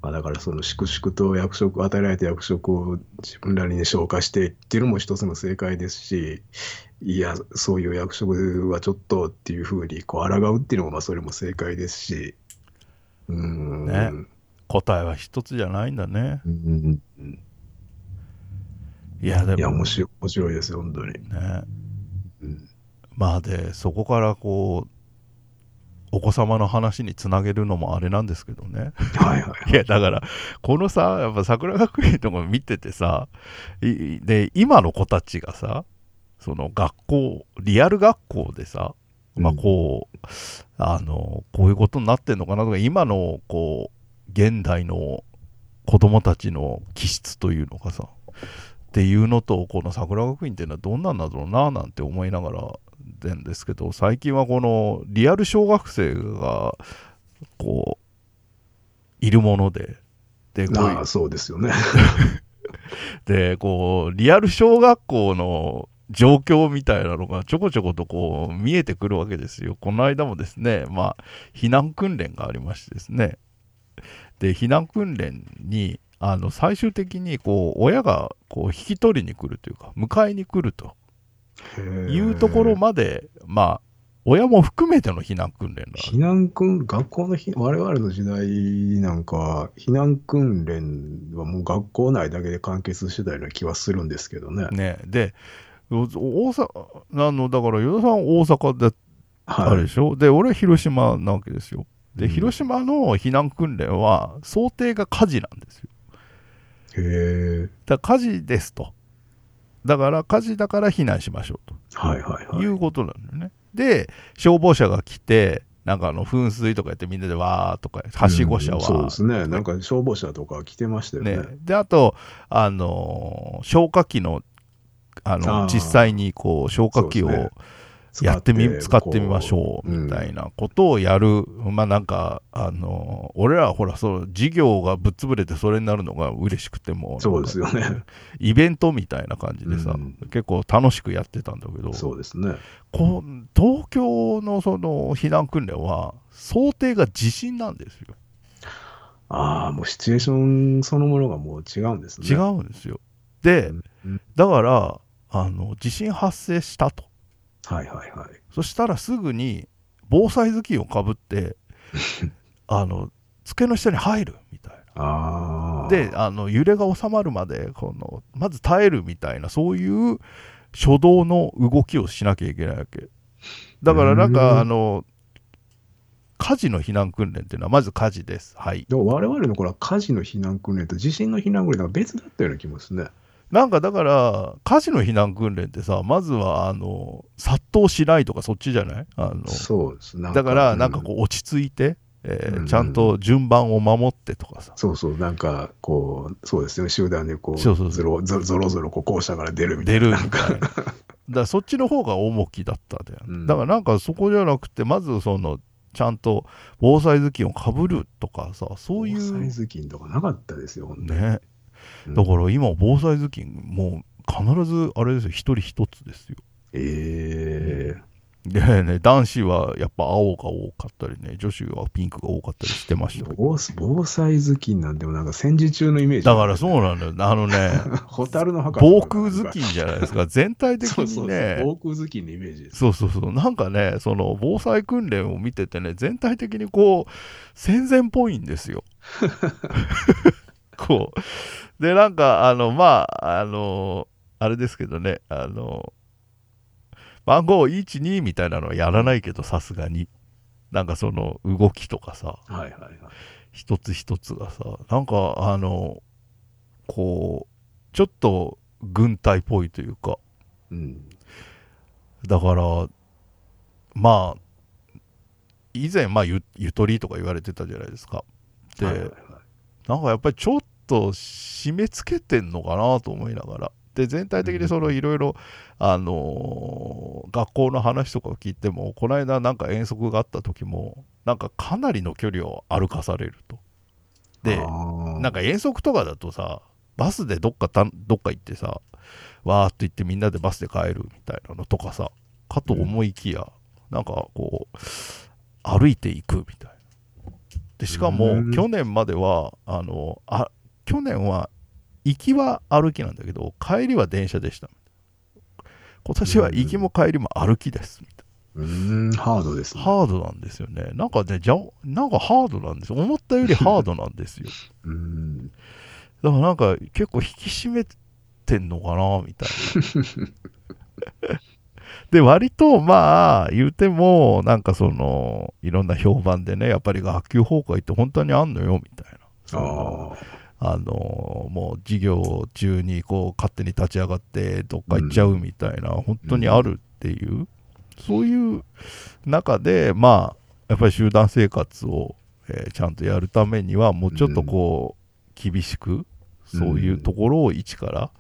まあ、だからその粛々と役職、与えられた役職を自分なりに消化してっていうのも一つの正解ですし、いや、そういう役職はちょっとっていうふうにこう抗うっていうのもまあそれも正解ですし、うん、ね。答えは一つじゃないんだね。うん。いや、でも、いや、面白い面白いですよ、本当に。ね。うん。まあで、そこからこう、お子様の話につなげるのもあれなんですけどね。はいはいいや、だから、このさ、やっぱ桜学院とか見ててさ、いで、今の子たちがさ、その学校、リアル学校でさ、まあこう、あの、こういうことになってんのかなとか、今のこう、現代の子供たちの気質というのかさ、っていうのと、この桜学院っていうのはどんなんだろうな、なんて思いながらでんですけど、最近はこのリアル小学生が、こう、いるもので、で、こうそうですよね。で、こう、リアル小学校の状況みたいなのがちょこちょことこう見えてくるわけですよ。この間もですね、まあ、避難訓練がありましてですね。で、避難訓練に、あの、最終的に、こう、親が、こう、引き取りに来るというか、迎えに来るというところまで、まあ、親も含めての避難訓練が避難訓、学校のひ、我々の時代なんかは、避難訓練はもう学校内だけで完結してたような気はするんですけどね。ね。で、お大阪、あの、だから、与田さん大阪であはい。れでしょ、で、俺は広島なわけですよ。で、うん広島の避難訓練は、想定が火事なんですよ。へえ。だから火事ですと。だから火事だから避難しましょうはいはいとはいい。うことなんだよね。で、消防車が来て、なんかあの噴水とかやってみんなでわーとか、はしご車は、うんそうですね。なんか消防車とか来てましたよね。ね、であと、あのー消火器のあの実際にこう消火器をやってみ使ってみましょうこみたいなことをやる、まあなんか、あのー俺らはほらそう事業がぶっ潰れてそれになるのが嬉しくてもそうですよね。イベントみたいな感じでさ、うん。結構楽しくやってたんだけどそうですね。こう東京のその避難訓練は想定が地震なんですよ。ああ、もうシチュエーションそのものがもう違うんですね。違うんですよ。で、うん。だからあの地震発生したとはいはいはい。そしたらすぐに防災頭巾をかぶって あの机の下に入るみたいな。で、あの揺れが収まるまでこのまず耐えるみたいなそういう初動の動きをしなきゃいけないわけだからなんうんかあの火事の避難訓練っていうのはまず火事ですはいでも我々の頃は火事の避難訓練と地震の避難訓練が別だったような気もするね。なんかだから火事の避難訓練ってさまずはあの殺到しないとかそっちじゃない？あのそうです。なんだからなんかうこう落ち着いて、えーうん。ちゃんと順番を守ってとかさ、そうそう、なんかこう、そうですよね、集団でこう、そうそうそう。ゾロゾロゾロゾロこう校舎から出るみたい出な。るみたいな。だからそっちの方が重きだったんだよ、うん。だからなんかそこじゃなくてまずそのちゃんと防災頭巾をかぶるとかさそうい防災う頭巾とかなかったですよ、ねうんだから今防災頭巾もう必ずあれですよ一人一つですよ。ええでね男子はやっぱ青が多かったりね女子はピンクが多かったりしてました。防防災頭巾なんてもなんか戦時中のイメージ。だからそうなんだよ。あのね 蛍の墓防空頭巾じゃないですか。全体的にね。防空頭巾のイメージ。そうそうそう。なんかねその防災訓練を見ててね全体的にこう戦前っぽいんですよ。こうでなんかあのまああのあれですけどねあの番号12みたいなのはやらないけどさすがになんかその動きとかさはいはいはい。一つ一つがさなんかあのこうちょっと軍隊っぽいというかうん。だからまあ以前まあゆゆとりとか言われてたじゃないですかで、はいはいはいなんかやっぱりちょっと締め付けてんのかなと思いながら。で全体的にそのいろいろあのー学校の話とかを聞いてもこの間なんか遠足があった時もなんかかなりの距離を歩かされると。でなんか遠足とかだとさバスでどっかたどっか行ってさわーっと行ってみんなでバスで帰るみたいなのとかさかと思いきや、なんかこう歩いていくみたいな。でしかもうん去年まではあのあ去年は行きは歩きなんだけど帰りは電車でした今年は行きも帰りも歩きですみたいうーん、ハードですなね。ハードなんですよねなんかねじゃなんかハードなんですよ思ったよりハードなんですよ うん。だからなんか結構引き締めてんのかなみたいな。で割とまあ言うてもなんかそのいろんな評判でねやっぱり学級崩壊って本当にあんのよみたいな。そのああのもう授業中にこう勝手に立ち上がってどっか行っちゃうみたいな、本当にあるっていう、そういう中でまあやっぱり集団生活を、えーちゃんとやるためにはもうちょっとこう、厳しくそういうところを一から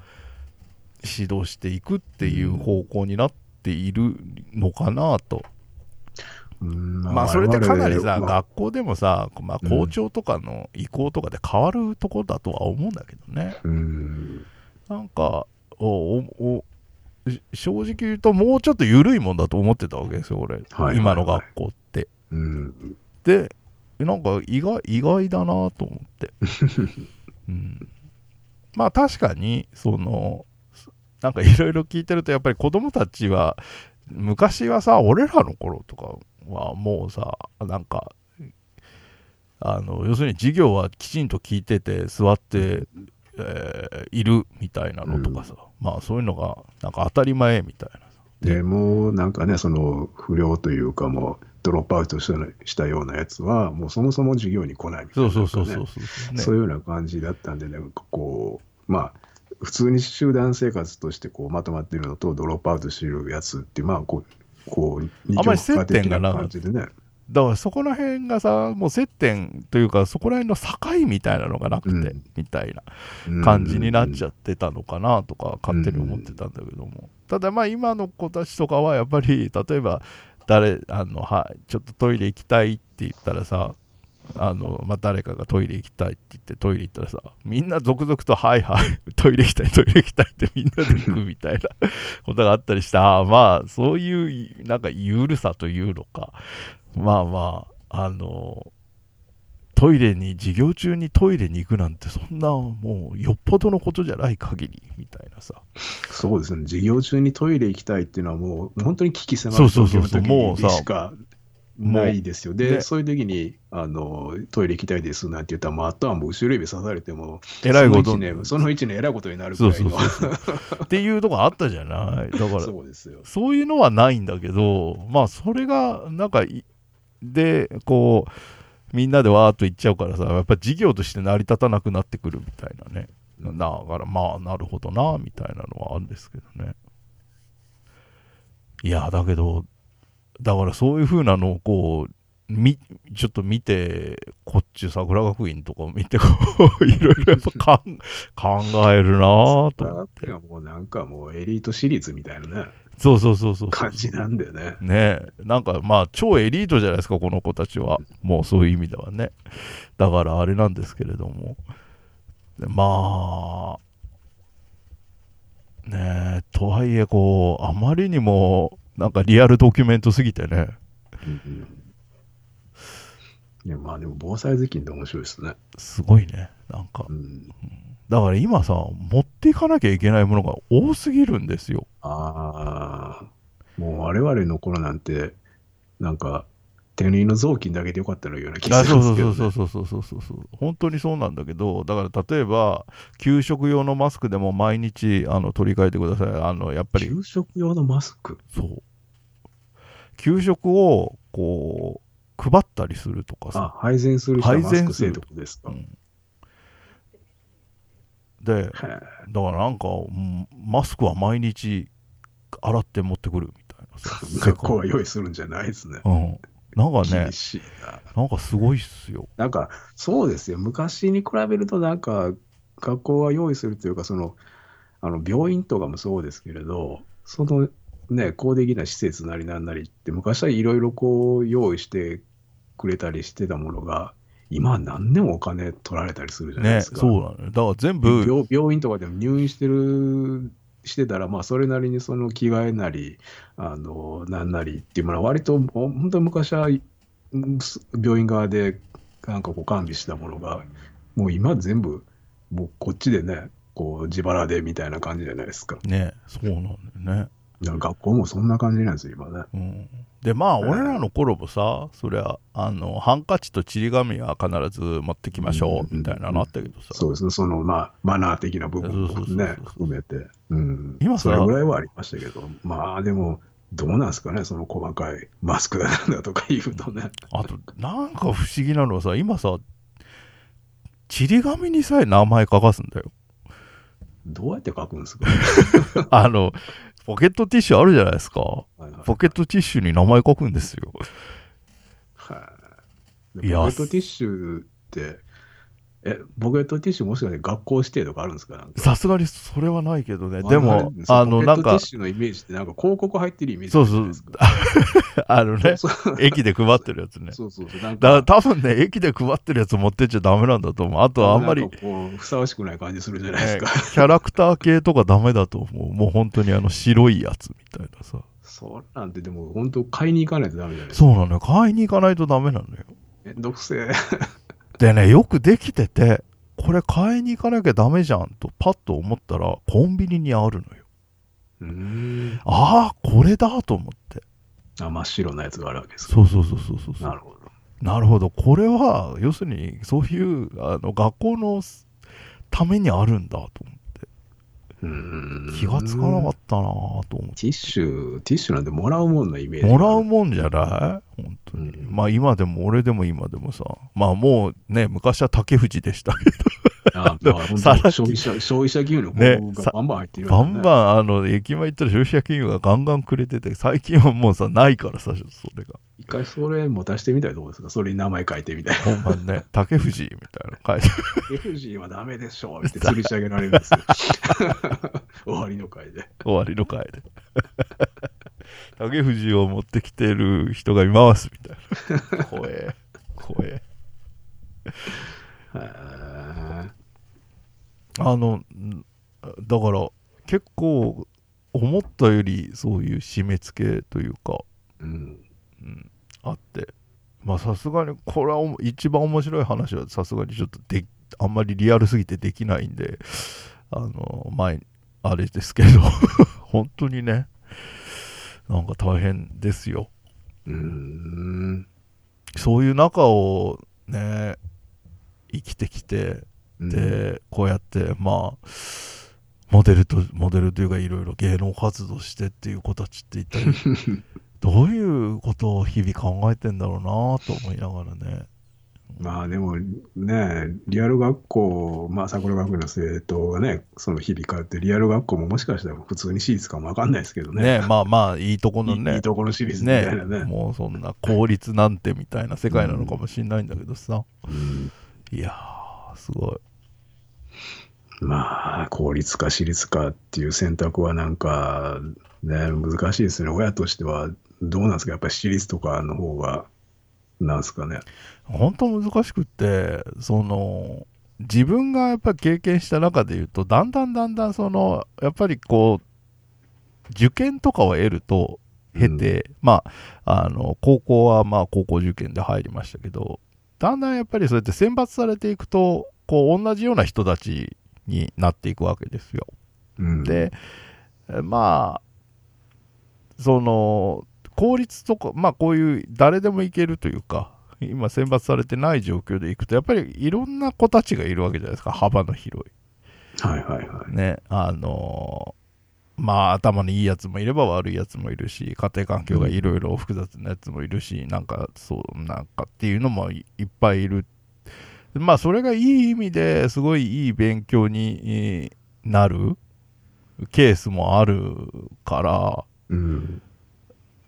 指導していくっていう方向になっているのかなと。まあそれってかなりさ、まあ。学校でもさ、まあ、校長とかの意向とかで変わるところだとは思うんだけどね。うん。なんかおお正直言うともうちょっと緩いもんだと思ってたわけですよ俺、はい。今の学校って。うん。でなんか意外意外だなと思って、うん、まあ確かにそのなんかいろいろ聞いてるとやっぱり子供たちは昔はさ俺らの頃とかはもうさなんかあの要するに授業はきちんと聞いてて座って、えーいるみたいなのとかさ、まあそういうのがなんか当たり前みたいなさ。でもうなんかね、その不良というか、もうドロップアウトしたしたようなやつは、もうそもそも授業に来ないみたいな、そうそうそうそうねそうそう、ね、そういうような感じだったんで、なんかこう、まあ、普通に集団生活としてこうまとまっているのと、ドロップアウトしてるやつっていう、まあ、こう、こう、二あまり接点がな感じでね。だからそこら辺がさもう接点というかそこら辺の境みたいなのがなくて、うん。みたいなうん。感じになっちゃってたのかなとか勝手に思ってたんだけども、ただまあ今の子たちとかはやっぱり例えば誰あのはちょっとトイレ行きたいって言ったらさあの、まあ、誰かがトイレ行きたいって言ってトイレ行ったらさみんな続々と「はいはいトイレ行きたいトイレ行きたい」って みんなで行くみたいな ことがあったりしてああまあそういうなんか緩さというのか。まあまああのトイレに授業中にトイレに行くなんてそんなもうよっぽどのことじゃない限りみたいなさ。そうですね、授業中にトイレ行きたいっていうのは、もう本当に危機迫るそうそうそうそう時もうさない。ですよ。で、ね。そういう時にあのトイレ行きたいですなんて言ったら、もうあとはもう後ろ指刺されても、えらいこと。その一年、その一年えらいことになるらいの。っていうとこあったじゃない？だからそうですよ。そういうのはないんだけどまあそれがなんかいでこうみんなでわーっと行っちゃうからさやっぱ事業として成り立たなくなってくるみたいなね。だからまあなるほどなみたいなのはあるんですけどね。いやだけどだからそういう風なのをこうみちょっと見てこっち桜学院とか見てこういろいろやっぱかん考えるなぁと思って。がもうなんかもうエリート私立みたいなね。そうそうそうそう感じなんだよね。ねえなんかまあ超エリートじゃないですかこの子たちは。もうそういう意味ではね。だからあれなんですけれども。でまあねえとはいえこうあまりにもなんかリアルドキュメントすぎてね。うんいやまあでも防災頭巾って面白いですね。すごいね。なんか。うん、だから今さ持っていかなきゃいけないものが多すぎるんですよ。ああ、もう我々の頃なんて、なんか、手縫いの雑巾だけでよかったのような気があするそうんですけど、ね。そうそうそうそうそうそうそう。本当にそうなんだけどだから例えば給食用のマスクでも毎日あの取り替えてください。あのやっぱり。給食用のマスク？そう。給食をこう配ったりするとかあさ、配膳する人はマスク制度ですか？うん。でへだからなんかうんマスクは毎日洗って持ってくるみたいな学校は用意するんじゃないですね。うんなんかねな。なんかすごいっすよなんか、そうですよ。昔に比べると、なんか、学校は用意するというか、その、あの病院とかもそうですけれど、そのね、公的な施設なりなんなりって、昔はいろいろこう、用意してくれたりしてたものが、今は何でもお金取られたりするじゃないでねすか。そうなのよだから全部病病院とかでも入院してるしてたら、まあ、それなりにその着替えなり、あのなんなりっていうものは、割と本当に昔は病院側でなんかこう管理したものが、もう今全部、もうこっちでね、こう自腹でみたいな感じじゃないですか。ねそうなんだよね学校もそんな感じなんですよ、今ね。うん、でまあうん俺らの頃もさそりゃあのハンカチとちり紙は必ず持ってきましょうみたいなのあったけどさ、そうですね、その、まあ、マナー的な部分もね、含めて。うん。今さそれぐらいはありましたけど、まあ、でも、どうなんですかね、その細かいマスクだなんだとか言うとね。あとなんか不思議なのはさ今さちり紙にさえ名前書かすんだよどうやって書くんですか？あのポケットティッシュあるじゃないですか。はいはいポケットティッシュに名前書くんですよ。はい。ポケットティッシュって、え、ポケットティッシュもしかして学校指定とかあるんですかさすがにそれはないけどねでもああのなんかティッシュのイメージってなんか広告入ってるイメージそうそう あのね駅で配ってるやつねそうそうそう。だからか、多分ね駅で配ってるやつ持ってっちゃダメなんだと思うあとあんまりこう、ふさわしくない感じするじゃないですねか。キャラクター系とかダメだと思う。もう本当にあの白いやつみたいなさ。そうなんてでも本当買いに行かないとダメじゃないですか。そうなのよ。買いに行かないとダメなのよ。めんどくせえ。でね、よくできてて、これ買いに行かなきゃダメじゃんとパッと思ったらコンビニにあるのよ。うーん。ああ、これだと思って。あ、真っ白なやつがあるわけですか。そうそうそうそうそうそう。なるほど。なるほど。これは、要するにそういうあの学校のためにあるんだと思って。気がつかなかったなぁと思って。ティッシュ、ティッシュなんてもらうもんのイメージ。もらうもんじゃない？本当に。うんまあ今でも俺でも今でもさ、まあもうね、昔は竹藤でしたけあ、まあ、消費者、消費者金融のね広告がバンバン入ってるねバンバンあの駅前行ったら消費者金融がガンガンくれてて、最近はもうさ、ないからさ、それが。一回それ持たしてみたらどうですか？それに名前書いてみたいな。ほんまにね、竹藤みたいなの書いて、FG はダメでしょって吊り下げられるんですよ。終わりの回で。終わりの回で。竹藤を持ってきてる人がいます、みたいな。怖え、怖え。へあの、んだから、結構、思ったよりそういう締め付けというか、ーうん。うん、あってまあさすがにこれはお一番面白い話はさすがにちょっとであんまりリアルすぎてできないんであの前あれですけど 本当にねなんか大変ですようーん。そういう中をね生きてきてこうやってまあモデルとモデルというかいろいろ芸能活動してっていう子たちって一体 どういうことを日々考えてんだろうなと思いながらね。まあでもね、リアル学校、まあ桜学園の生徒がね、その日々通って、リアル学校ももしかしたら普通に私立かもわかんないですけどね。ねまあまあいいとこのいいいねいところ私立みたいなね。もうそんな公立なんてみたいな世界なのかもしんないんだけどさ、うん。いやーすごいまあ、公立か私立かっていう選択はなんか、ね、難しいですね。親としてはどうなんですかやっぱり私立とかの方が、なんですかね。本当難しくってその自分がやっぱり経験した中で言うとだんだんだんだんそのやっぱりこう受験とかを得ると経て、まああの高校はまあ高校受験で入りましたけどだんだんやっぱりそうやって選抜されていくとこう同じような人たちになっていくわけですよ。うん、でまあその公立とかまあこういう誰でも行けるというか今選抜されてない状況で行くとやっぱりいろんな子たちがいるわけじゃないですか。幅の広はいはいはいい。ねあのまあ頭のいいやつもいれば悪いやつもいるし家庭環境がいろいろ複雑なやつもいるし、なんかそうなんかっていうのもいいっぱいいるまあそれがいい意味ですごいいい勉強にえーなるケースもあるからうん。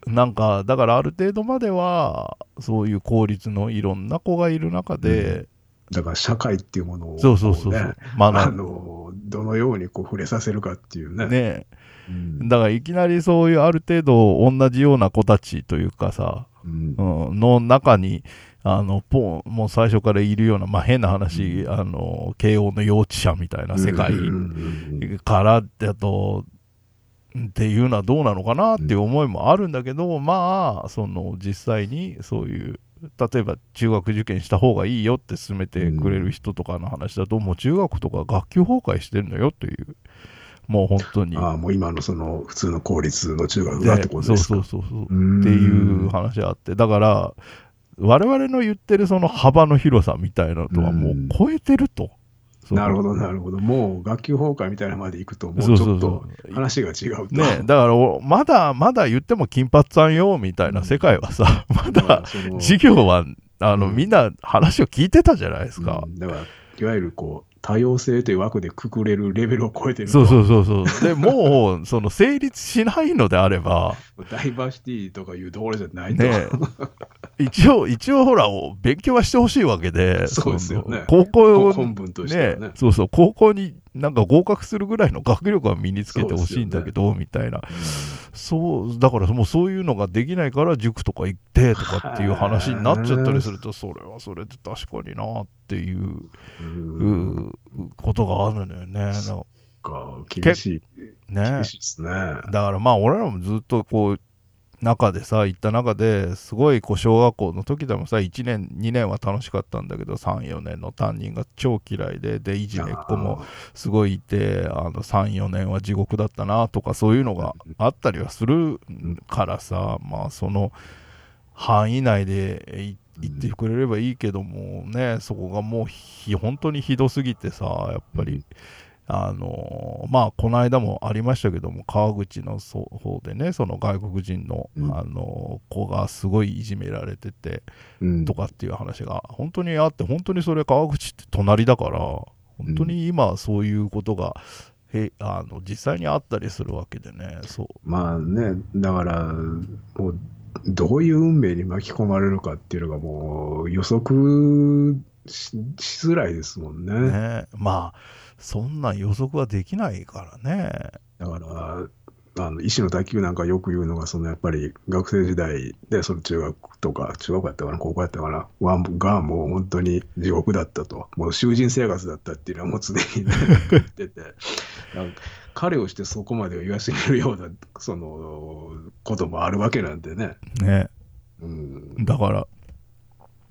なんかだからある程度まではそういう公立のいろんな子がいる中で、だから社会っていうものを、そうそうそうそう、ねまああの、どのようにこう触れさせるかっていうね。ねうんだからいきなりそういうある程度同じような子たちというかさ、うんうん、の中にあのポンもう最初からいるような、まあ、変な話、うあの慶応の幼稚舎みたいな世界からだとっていうのはどうなのかなっていう思いもあるんだけど、まあその実際にそういう例えば中学受験した方がいいよって勧めてくれる人とかの話だと、もう中学とか学級崩壊してるのよというもう本当に。ああ、もう今のその普通の公立の中学でがってことそうですか？そうそうそうう。ーんっていう話があって。だから我々の言ってるその幅の広さみたいなのとはもう超えてると。なるほど、なるほど。もう学級崩壊みたいなまで行くと、もうちょっとう話が違うと。ねだからおまだまだ言っても金髪さんよみたいな世界はさ、まだその授業はあの、うんみんな話を聞いてたじゃないですか。うんだから、いわゆるこう、多様性という枠でくくれるレベルを超えてるとそうそうそうそう。でもうその成立しないのであれば、ダイバーシティとかいうところじゃないと。ね一応一応ほら勉強はしてほしいわけで、そうですよね高校本文としてはね。そうそう高校になんか合格するぐらいの学力は身につけてほしいんだけど、みたいなそうだからもうそういうのができないから塾とか行ってとかっていう話になっちゃったりするとそれはそれで確かになっていうことがあるのよね。なか厳しい。ね厳しいですね。だからまあ俺らもずっとこう中でさ行った中ですごいこう小学校の時でもさ1年2年は楽しかったんだけど34年の担任が超嫌いででいじめっ子もすごいいてあの34年は地獄だったなとかそういうのがあったりはするからさまあその範囲内でい言ってくれればいいけどもねそこがもうひ本当にひどすぎてさやっぱり。あのまあこの間もありましたけども川口のそ方でねその外国人の,、うん。あの子がすごいいじめられててうん。とかっていう話が本当にあって本当にそれ川口って隣だから本当に今そういうことが、へあの実際にあったりするわけでねそう。まあね、だから、もう、どういう運命に巻き込まれるかっていうのがもう予測ししづらいですもんね。ねまあそんな予測はできないからね。だから、あの医師の卓球なんかよく言うのが、そのやっぱり学生時代で、その中学とか、中学やったかな、高校やったかな、はがもう本当に地獄だったと、もう囚人生活だったっていうのはもう常に、ね、言ってて、彼をしてそこまで言わしめるような、その、こともあるわけなんでね。ね。うん、だから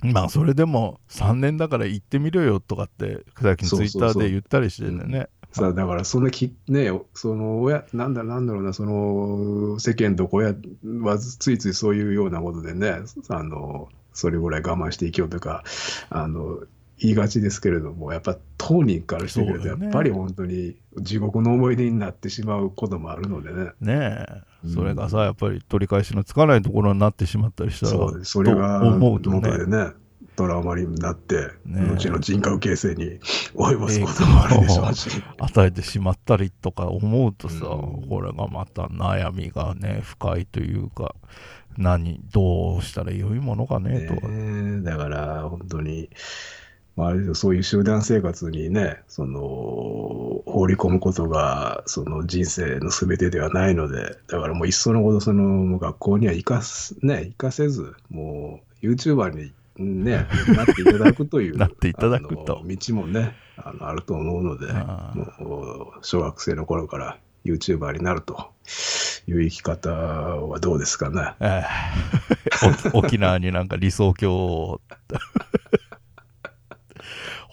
まあそれでも3年だから行ってみろよとかって最近ツイッターで言ったりしててね。さあだからそのきねその親なんだなんだろうなその世間と親はついついそういうようなことでねあのそれぐらい我慢していきようとかあの言いがちですけれどもやっぱ当人からしてみるとやっぱり本当に地獄の思い出になってしまうこともあるのでね。ねえ。うんそれがさやっぱり取り返しのつかないところになってしまったりしたらそうそれがと思うとね。ねトラウマになって、ね。後の人格形成に 及ぼすこともあるでしょうし。与えてしまったりとか思うとさ、うん。これがまた悩みがね深いというか何どうしたらよいものかねと、ねえ。だから本当にまあ、そういう集団生活にね、その、放り込むことが、その人生の全てではないので、だからもういっそのこと、その、学校には行かす、ね、行かせず、もう、YouTuber にね、なっていただくという、なっていただくと。道もね、あのあると思うので、もう、小学生の頃から YouTuber になるという生き方はどうですかね。沖縄になんか理想郷を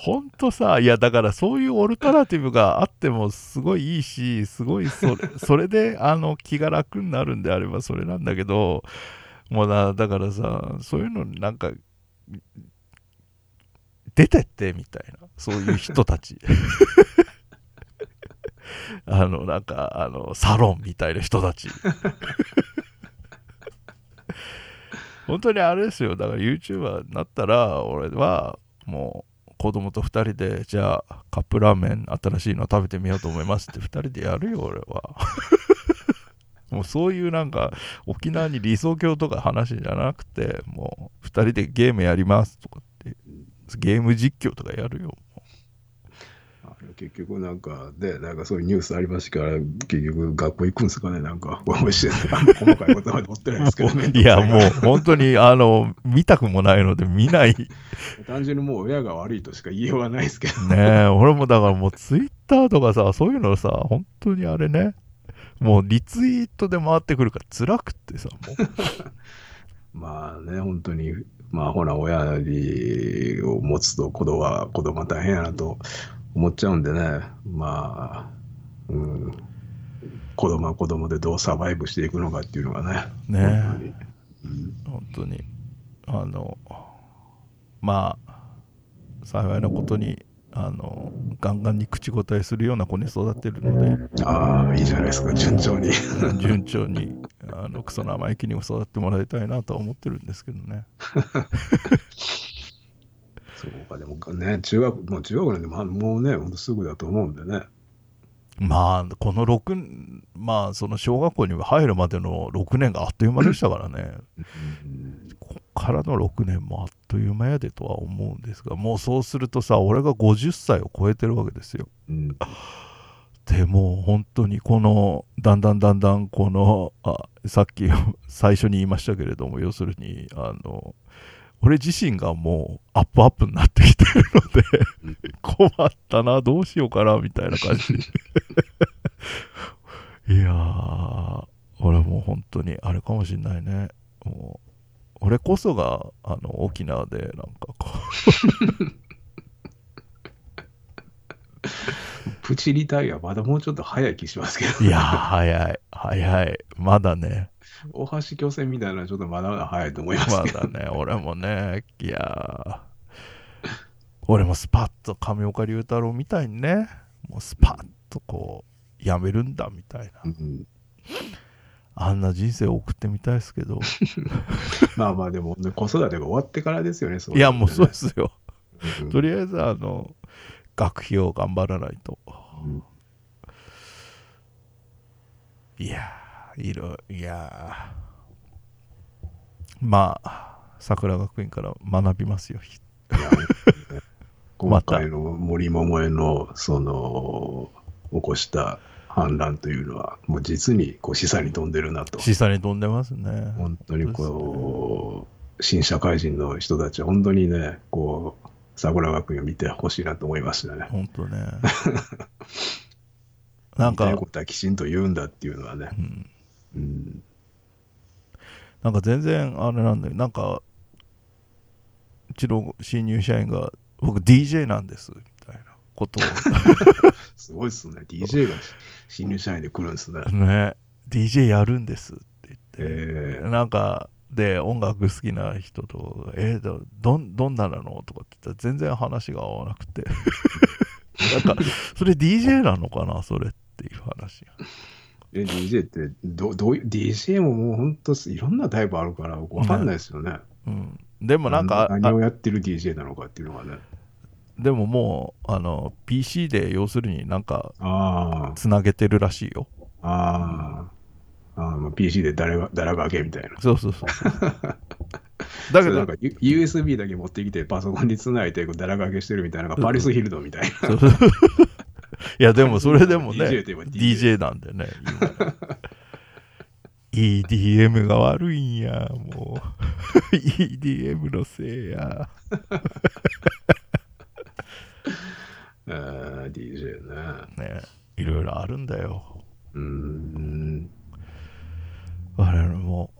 ほんとさいやだからそういうオルタナティブがあってもすごいいいしすごいそれ それであの気が楽になるんであればそれなんだけどもうなだからさそういうのなんか出てってみたいなそういう人たち。あのなんかあのサロンみたいな人たち。本当にあれですよ。だから YouTuber になったら俺はもう子供と2人でじゃあカップラーメン新しいの食べてみようと思いますって2人でやるよ俺は。もうそういうなんか沖縄に理想郷とか話じゃなくてもう2人でゲームやりますとかってゲーム実況とかやるよ。結局なんか、で、なんかそういうニュースありましたから、結局学校行くんですかね、なんか、面白い。あんま細かいことまで持ってないですけどね。いやもう本当にあの見たくもないので見ない 単純にもう親が悪いとしか言いようがないですけど。ねえ、俺もだからもうツイッターとかさ、そういうのさ、本当にあれね、もうリツイートで回ってくるから辛くってさ、もう。まあね、本当に、まあほら、親を持つと子供は、子供は大変やなと思っちゃうんでね、まあ、うん、子供は子供でどうサバイブしていくのかっていうのがね、ね。本当に。本当に。あの、まあ、幸いなことに、あの、ガンガンに口答えするような子に育ってるので、ああ、いいじゃないですか、順調に。順調に、あの、クソ生意気にも育ってもらいたいなとは思ってるんですけどね。そうか、でもね、中学、もう中学なんで、まあ、もうね、ほんとすぐだと思うんでね。まあ、この6、まあ、その小学校に入るまでの6年があっという間でしたからね。こっからの6年もあっという間やでとは思うんですがもうそうするとさ俺が50歳を超えてるわけですようんでも本当にこのだんだんだんだんこのあさっき最初に言いましたけれども要するにあの俺自身がもうアップアップになってきてるのでうん。困ったなどうしようかなみたいな感じ。いやー俺もう本当にあれかもしんないね。もう俺こそがあの沖縄でなんかこ プチリタイア、まだもうちょっと早い気しますけど、ういやー早い早い。まだね大橋巨船みたいなのはちょっとまだまだ早いと思いますまけど、だね俺もねいやー。俺もスパッと上岡龍太郎みたいにねもうスパッとこうやめるんだみたいな。うん。あんな人生を送ってみたいですけど。まあまあでも、ね、子育てが終わってからですよね、そいやもうそうですすよ。うん。とりあえずあの学費を頑張らないと。うん。いやーいろいやー。まあ桜学院から学びますよ。今回の森桃江のその起こした反乱というのは、もう実にこう示唆に富んでるなと。示唆に飛んでますね。本当にこう、新社会人の人たちは本当にね、こう、桜学院を見てほしいなと思いましたね。本当ね。なんか。言いたいことはきちんと言うんだっていうのはね。うんうん、なんか全然あれなんだよ。なんかうちの新入社員が僕 DJ なんですみたいなことを。すごいですね。DJ が新入社員で来るんですね。ね。DJ やるんですって言って、えなんかで音楽好きな人と「えーどどんどんななの?」とかって言ったら全然話が合わなくて。なんかそれ DJ なのかなそれっていう話がえ DJ ってどどういう DJ ももう本当いろんなタイプあるからわかんないですよね。うんでもなんか何あをやってる DJ なのかっていうのがね。でももうあの PC で要するになんかあつなげてるらしいよあ、ああ、あ PC で誰が誰がけみたいな。そうそうそう だけどなんか USB だけ持ってきてパソコンにつないでこうだら掛けしてるみたいなのがパリス・ヒルドンみたいな。いやでもそれでもね DJ なんでね今 EDM が悪いんやもう EDM のせいやあー DJ ね。ねいろいろあるんだようーん。我々も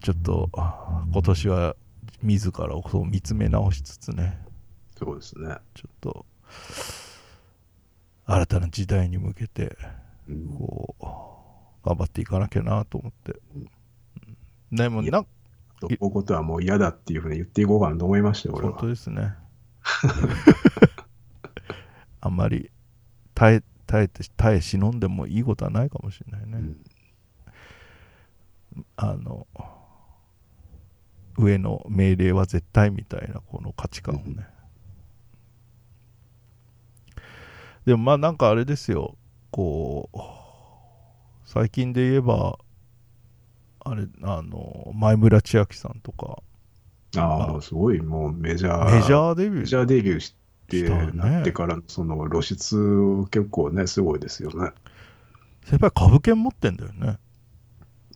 ちょっと今年は自らを見つめ直しつつねそうですね。ちょっと新たな時代に向けてうん。こう頑張っていかなきゃなと思って、うん。でもなこういうことはもう嫌だっていうふうに言っていこうかなと思いましたよ、俺本当は。ですね。あんまり耐え耐えて耐え忍んでもいいことはないかもしれないね、うん。あの上の命令は絶対みたいなこの価値観をね、でもまあなんかあれですよ。こう最近で言えばあれあの前村千秋さんとか。ああ、すごい。もうメジャー。メジャーデビュー。メジャーデビューしてなってからのその露出結構ね、すごいですよね。先輩株券持ってんだよね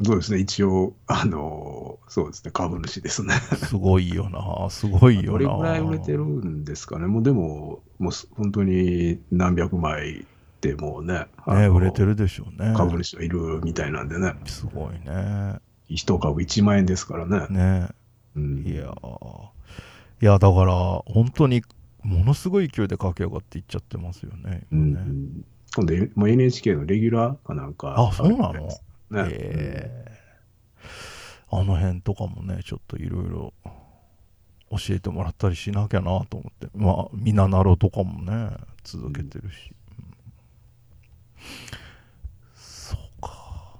そうですね、一応、あのそうですね、株主ですね。すごいよな。すごいよな。どれぐらい売れてるんですかね、もうでも、もうす本当に何百枚でもうね、ね売れてるでしょうね。株主がいるみたいなんでね、すごいね。一株1万円ですからね。ね。うん。いやー。いやだから本当にものすごい勢いで駆け上がっていっちゃってますよねね、ん、今度、NHK のレギュラーかなんか。あそうなの？ね、えー。あの辺とかもねちょっといろいろ教えてもらったりしなきゃなと思って。まあみななろとかもね続けてるし、うん。そうか。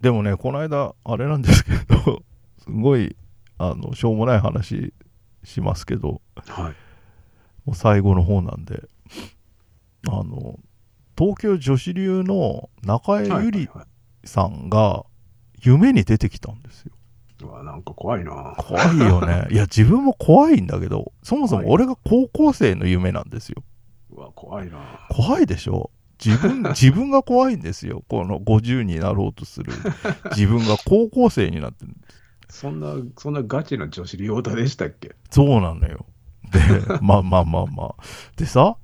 でもねこの間あれなんですけど すごいあのしょうもない話しますけどはい。もう最後の方なんであの東京女子流の中江はいゆりさんが夢に出てきたんですよ。うわなんか怖いな。怖いよね。いや、自分も怖いんだけど、そもそも俺が高校生の夢なんですよ。うわ怖いな。怖いでしょ？自分、自分が怖いんですよ。この50になろうとする自分が高校生になってる。そんな、そんなガチな女子利用タでしたっけ？そうなのよ。で、まあまあまあまあ。でさ、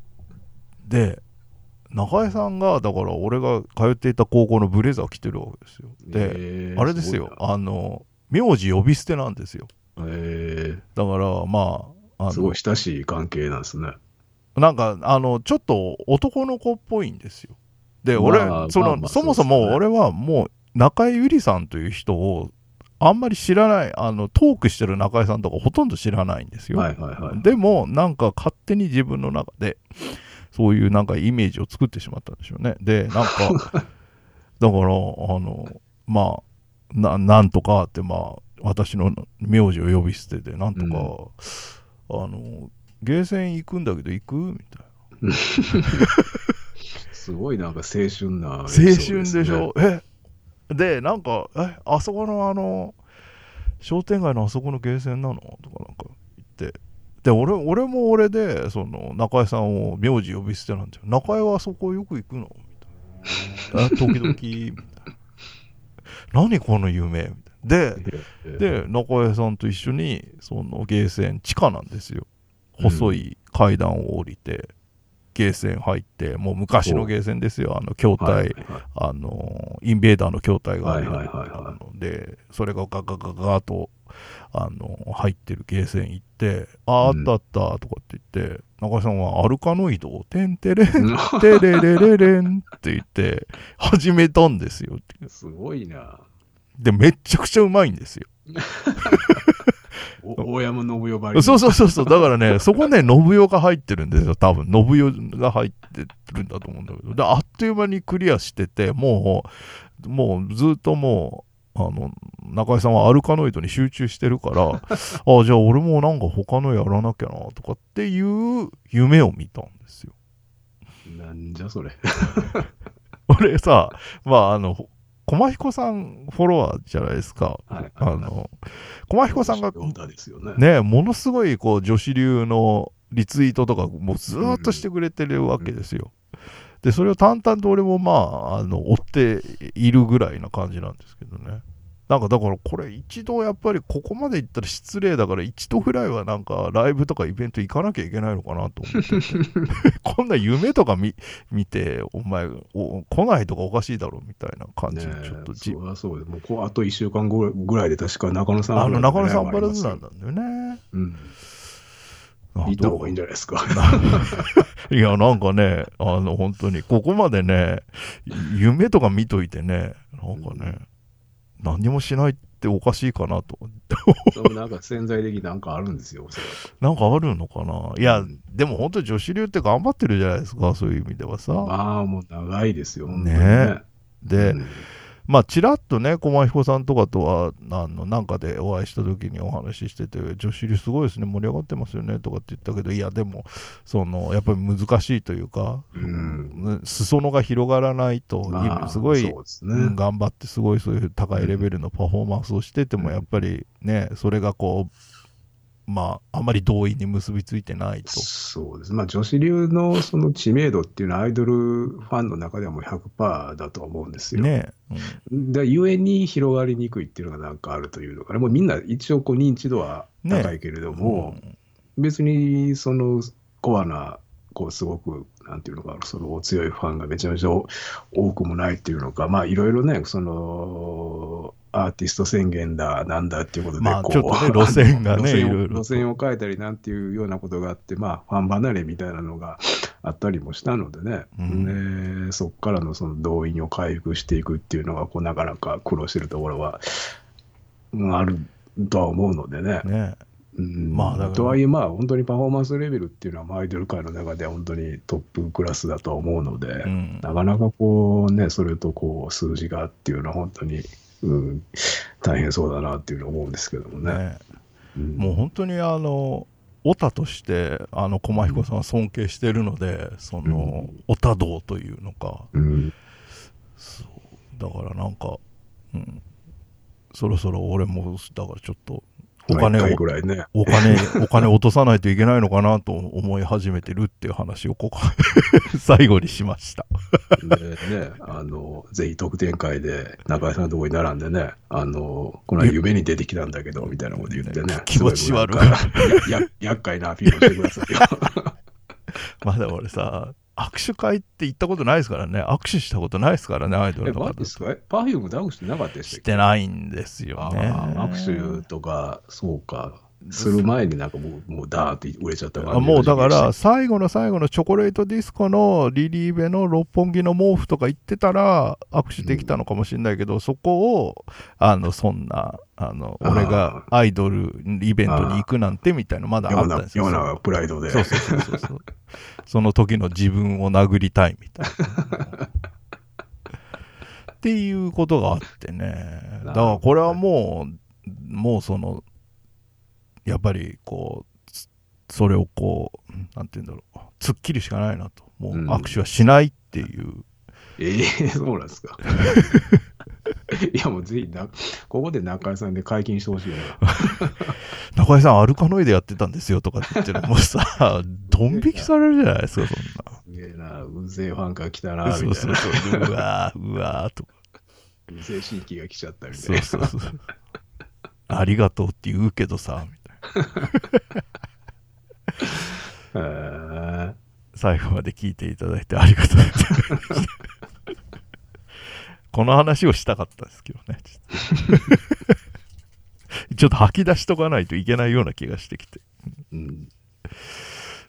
で、中江さんが、だから俺が通っていた高校のブレザー着てるわけですよ。で、えーあれですよ、あの、名字呼び捨てなんですよ。ごいなえだから、まあ、あーすごのい親しい関係なんですね。なんか、あの、ちょっと男の子っぽいんですよ。で、俺、まあその、まあまあそもそも俺はもう、中井ゆりさんという人を、あんまり知らない、あの、トークしてる中井さんとかほとんど知らないんですよ。はいはいはい。でも、なんか勝手に自分の中で、そういうなんかイメージを作ってしまったんでしょうね。で、なんか、だから、あの、まあ、ななんとかって、まあ、私の名字を呼び捨てで、なんとか、あの、ゲーセン行くんだけど行く？みたい すごいなんか青春な、な。青春でしょ？え？で、なんか、え、あそこのあの、商店街のあそこのゲーセンなの？とかなんか言って。で、俺俺も俺で、その、中江さんを名字呼び捨てなんですよ。中江はあそこよく行くの？みたいな。あ時々、みたいな。何この夢？みたいな。で、で、で、中江さんと一緒に、そのゲーセン、地下なんですよ。細い階段を降りて、ゲーセン入って、もう昔のゲーセンですよ。あの、筐体、はいはいあの、インベーダーの筐体があるようなはいはいはいはいあので、それがガガガガーと、あの、入ってるゲーセン行って、あー、あったあったとかって言って、中井さんはアルカノイドを、てんてれん、てれれれれんって言って、始めたんですよ。すごいな。で、めっちゃくちゃうまいんですよ。お大山信代ばり。そうそうそうそう。だからね、そこね、信代が入ってるんですよ。多分、信代が入ってるんだと思うんだけど。で、あっという間にクリアしてて、もう、もうずっともう、あの、中井さんはアルカノイドに集中してるから、あじゃあ俺もなんか他のやらなきゃな、とかっていう夢を見たんですよ。なんじゃそれ。俺さ、まあ、あの、駒彦さんフォロワーじゃないですか。はいあの、駒彦さんが読だですよね。ね、ものすごいこう女子流のリツイートとかもうずーっとしてくれてるわけですよ。で、それを淡々と俺もまあ、あの、追っているぐらいな感じなんですけどね。なんかだからこれ一度やっぱりここまで行ったら失礼だから一度ぐらいはなんかライブとかイベント行かなきゃいけないのかなと思って こんな夢とか見見てお前お来ないとかおかしいだろみたいな感じちょっとえ、じ、そりゃそうで、もうこうあと1週間後ぐらいで確か中野さんあの中野さんババラズなんだよね。うん。あ行った方がいいんじゃないですか。いや、なんかね、あの、本当に、ここまでね、夢とか見といてね、なんかね、何にもしないっておかしいかなと。なんか潜在的になんかあるんですよ、なんかあるのかな。いやうん、でも本当女子流って頑張ってるじゃないですか、そういう意味ではさ。まあ、もう長いですよ、本当にね。でうんまあ、ちらっとね、駒彦さんとかとは、あの、なんかでお会いした時にお話ししてて、女子流すごいですね、盛り上がってますよね、とかって言ったけど、いや、でも、その、やっぱり難しいというか、うん裾野が広がらないと、まあすごい、ね。うん頑張ってすごいそういう高いレベルのパフォーマンスをしててもうんやっぱりねそれがこうまああまり同意に結びついてないとそうです。まあ、女子流のその知名度っていうのはアイドルファンの中ではもう100%だと思うんですよ。ねで、ゆえに広がりにくいっていうのがなんかあるというのかな。もうみんな一応こう認知度は高いけれどうんも、別にそのコアな、こうすごく、なんていうのかな、その強いファンがめちゃめちゃ多くもないっていうのか、まあいろいろね、その、アーティスト宣言だ、なんだっていうことで、まあこうちょっとね路線がね路線路線を変えたりなんていうようなことがあって、まあファン離れみたいなのがあったりもしたのでね、うん。でそこからのその動員を回復していくっていうのが、こうなかなか苦労してるところは、うんあるとは思うのでね。ね。うん。まあとはいえ、まあ、本当にパフォーマンスレベルっていうのは、まあアイドル界の中では本当にトップクラスだとは思うので、うん。なかなかこうね、それとこう数字がっていうのは本当に、うん、大変そうだなっていうのは思うんですけどもね。ね。うん。もう本当にあのオタとしてあの駒彦さんは尊敬してるのでそのオタ道というのか。うん。そう。だからなんか、うん、そろそろ俺もだからちょっとお金をぐらいね。お金、お金落とさないといけないのかなと思い始めてるっていう話をここ 最後にしました。でね、あの、ぜひ特典会で中井さんのところに並んでね、あの、この間夢に出てきたんだけど、みたいなこと言ってね。気持ち悪いや厄介なアピールをしてくださいよ。まだ俺さ、握手会って行ったことないですからね。握手したことないですからね、アイドえ、ルと。マジですか？えパフュームダウンしてなかったでしてないんですよね。握手とか、そうか、する前になんかもう、もうダーって売れちゃった感じあもうだからの最後の最後のチョコレートディスコのリリーベの六本木の毛布とか行ってたら握手できたのかもしれないけど、そこをあのそんなあの俺がアイドルイベントに行くなんてみたいなまだあったんですよ。ようなプライドで。そうそうそうそうその時の自分を殴りたいみたいな。っていうことがあってね。だからこれはもう、もうその、やっぱりこう、つそれをこう、なんて言うんだろう、突っ切るしかないなと。もううん握手はしないっていう。ええそうなんですか。いやもうぜひな、ここで中井さんで解禁してほしいな。中井さん、アルカノイでやってたんですよとかって言ってるもうさ、ドン引きされるじゃないですか、そんな。すげえな、うぜえファンが来たな、みたいな。そうそうそう。うわー、うわーとか。うぜえ新規が来ちゃったみたいそうな。そうそう。ありがとうって言うけどさ、みたいな。へ最後まで聞いていただいてありがとうございます。この話をしたかったですけどね。ちょっと吐き出しとかないといけないような気がしてきて。えうん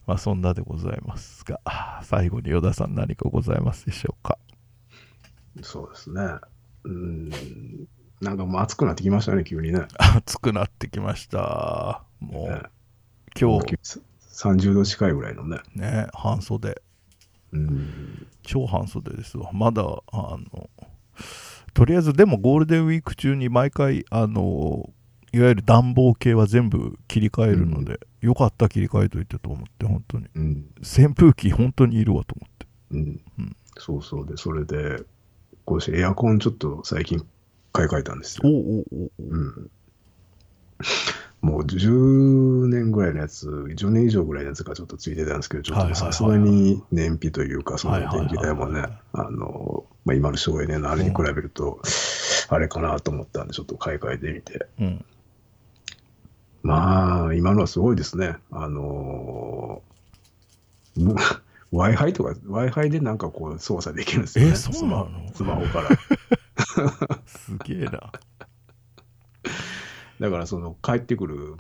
まあそんなでございますが、最後に与田さん何かございますでしょうか？そうですね。うん。なんかもう暑くなってきましたね、急にね。暑くなってきました。もねう今日30度近いぐらいのね。ね、半袖。うん。超半袖ですわまだあのとりあえずでもゴールデンウィーク中に毎回あのいわゆる暖房系は全部切り替えるので、よかった切り替えといてと思って本当にうん。扇風機本当にいるわと思ってうん。うんそうそう。で、それで、こうしてエアコンちょっと最近買い替えたんですよ。おおおおうん。10年ぐらいのやつ、10年以上ぐらいのやつがちょっとついてたんですけど、ちょっとさすがに燃費というか、その電気代もね、あの、まあ、今の省エネのあれに比べると、あれかなと思ったんで、ちょっと買い替えてみて。うん。まあ、今のはすごいですね。あのー、もう Wi-Fi とか、Wi-Fi でなんかこう操作できるんですよね。えそうなの？スマホから。すげえな。だからその帰ってくる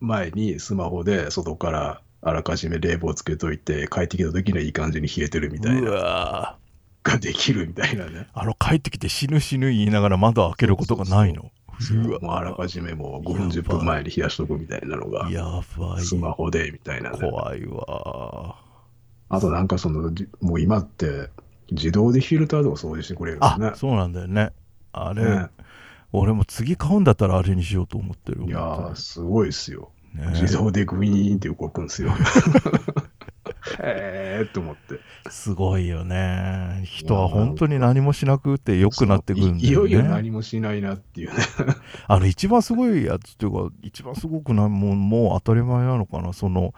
前にスマホで外からあらかじめ冷房つけといて、帰ってきた時にはいい感じに冷えてるみたいうな、わができるみたいなね。ーあの、帰ってきて死ぬ死ぬ言いながら窓開けることがないの？もうあらかじめもう5分10分前に冷やしとくみたいなのが、やばい。スマホでみたいなね。怖いわあとなんかその、じもう今って自動でフィルターとか掃除してくれるんねあ、。そうなんだよね。あれ、ね俺も次買うんだったらあれにしようと思ってる。いやー、すごいですよ。ね自動でグイーンって動くんですよ。へーって思って。すごいよね。人は本当に何もしなくて良くなってくるんだよね。いいよいよ何もしないなっていうね。あの一番すごいやつっていうか一番すごくないもうもう当たり前なのかなその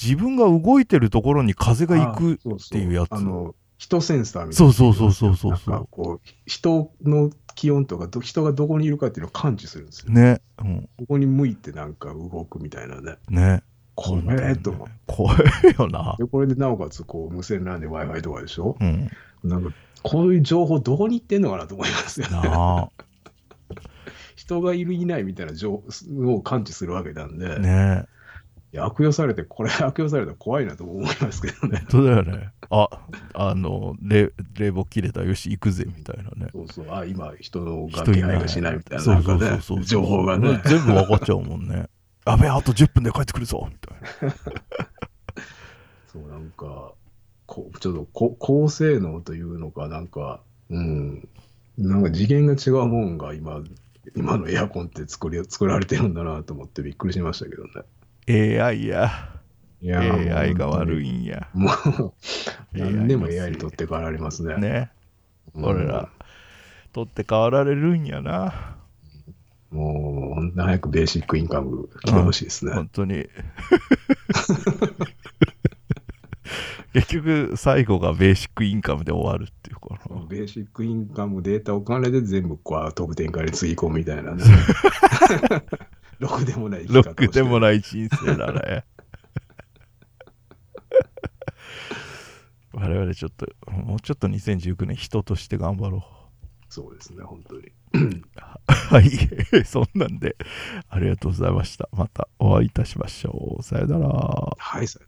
自分が動いてるところに風が行くっていうやつあの、人センサーみたいな。そうそうそうそうそうそうなんかこう、人の気温とかど、人がどこにいるかっていうのを感知するんですよ。ね、うん、ここに向いてなんか動くみたいなね。ね怖えと思って。怖いよなで、これでなおかつこう無線 LAN で Wi-Fi とかでしょ？うんなんか、こういう情報どこに行ってんのかなと思いますよね。な人がいるいないみたいな情報を感知するわけなんで、あねいや悪用されて、これ 悪用されたら怖いなと思いますけどね。本当だよね。ああの冷冷房切れたよし行くぜみたいなね。そうそう、あ、今人の人いないがしないみたいな、そなかね。うんそうそうそう、情報がね。全部分かっちゃうもんね。やべえあと10分で帰ってくるぞみたいな。そう、なんか、こちょっとこ高性能というのか、なんか、うん、なんか次元が違うもんが今、今のエアコンって作り作られてるんだなと思ってびっくりしましたけどね。AI や。いやー AI が悪いんや。もう、何でも AI に取って代わられますね。ね。うん俺ら、取って代わられるんやな。もう、ほんと早くベーシックインカム来てほしいですね。本当に。結局最後がベーシックインカムで終わるっていうかな。ベーシックインカムデータお金で全部こう得点からにつぎ込むみたいなね。ろくでもない生きロ方をしてックでもない人生だね。我々ちょっともうちょっと2019年人として頑張ろそうですね、本当に。う はい。そんなんでありがとうございました。またお会いいたしましょう。さよなら。はい、さよなら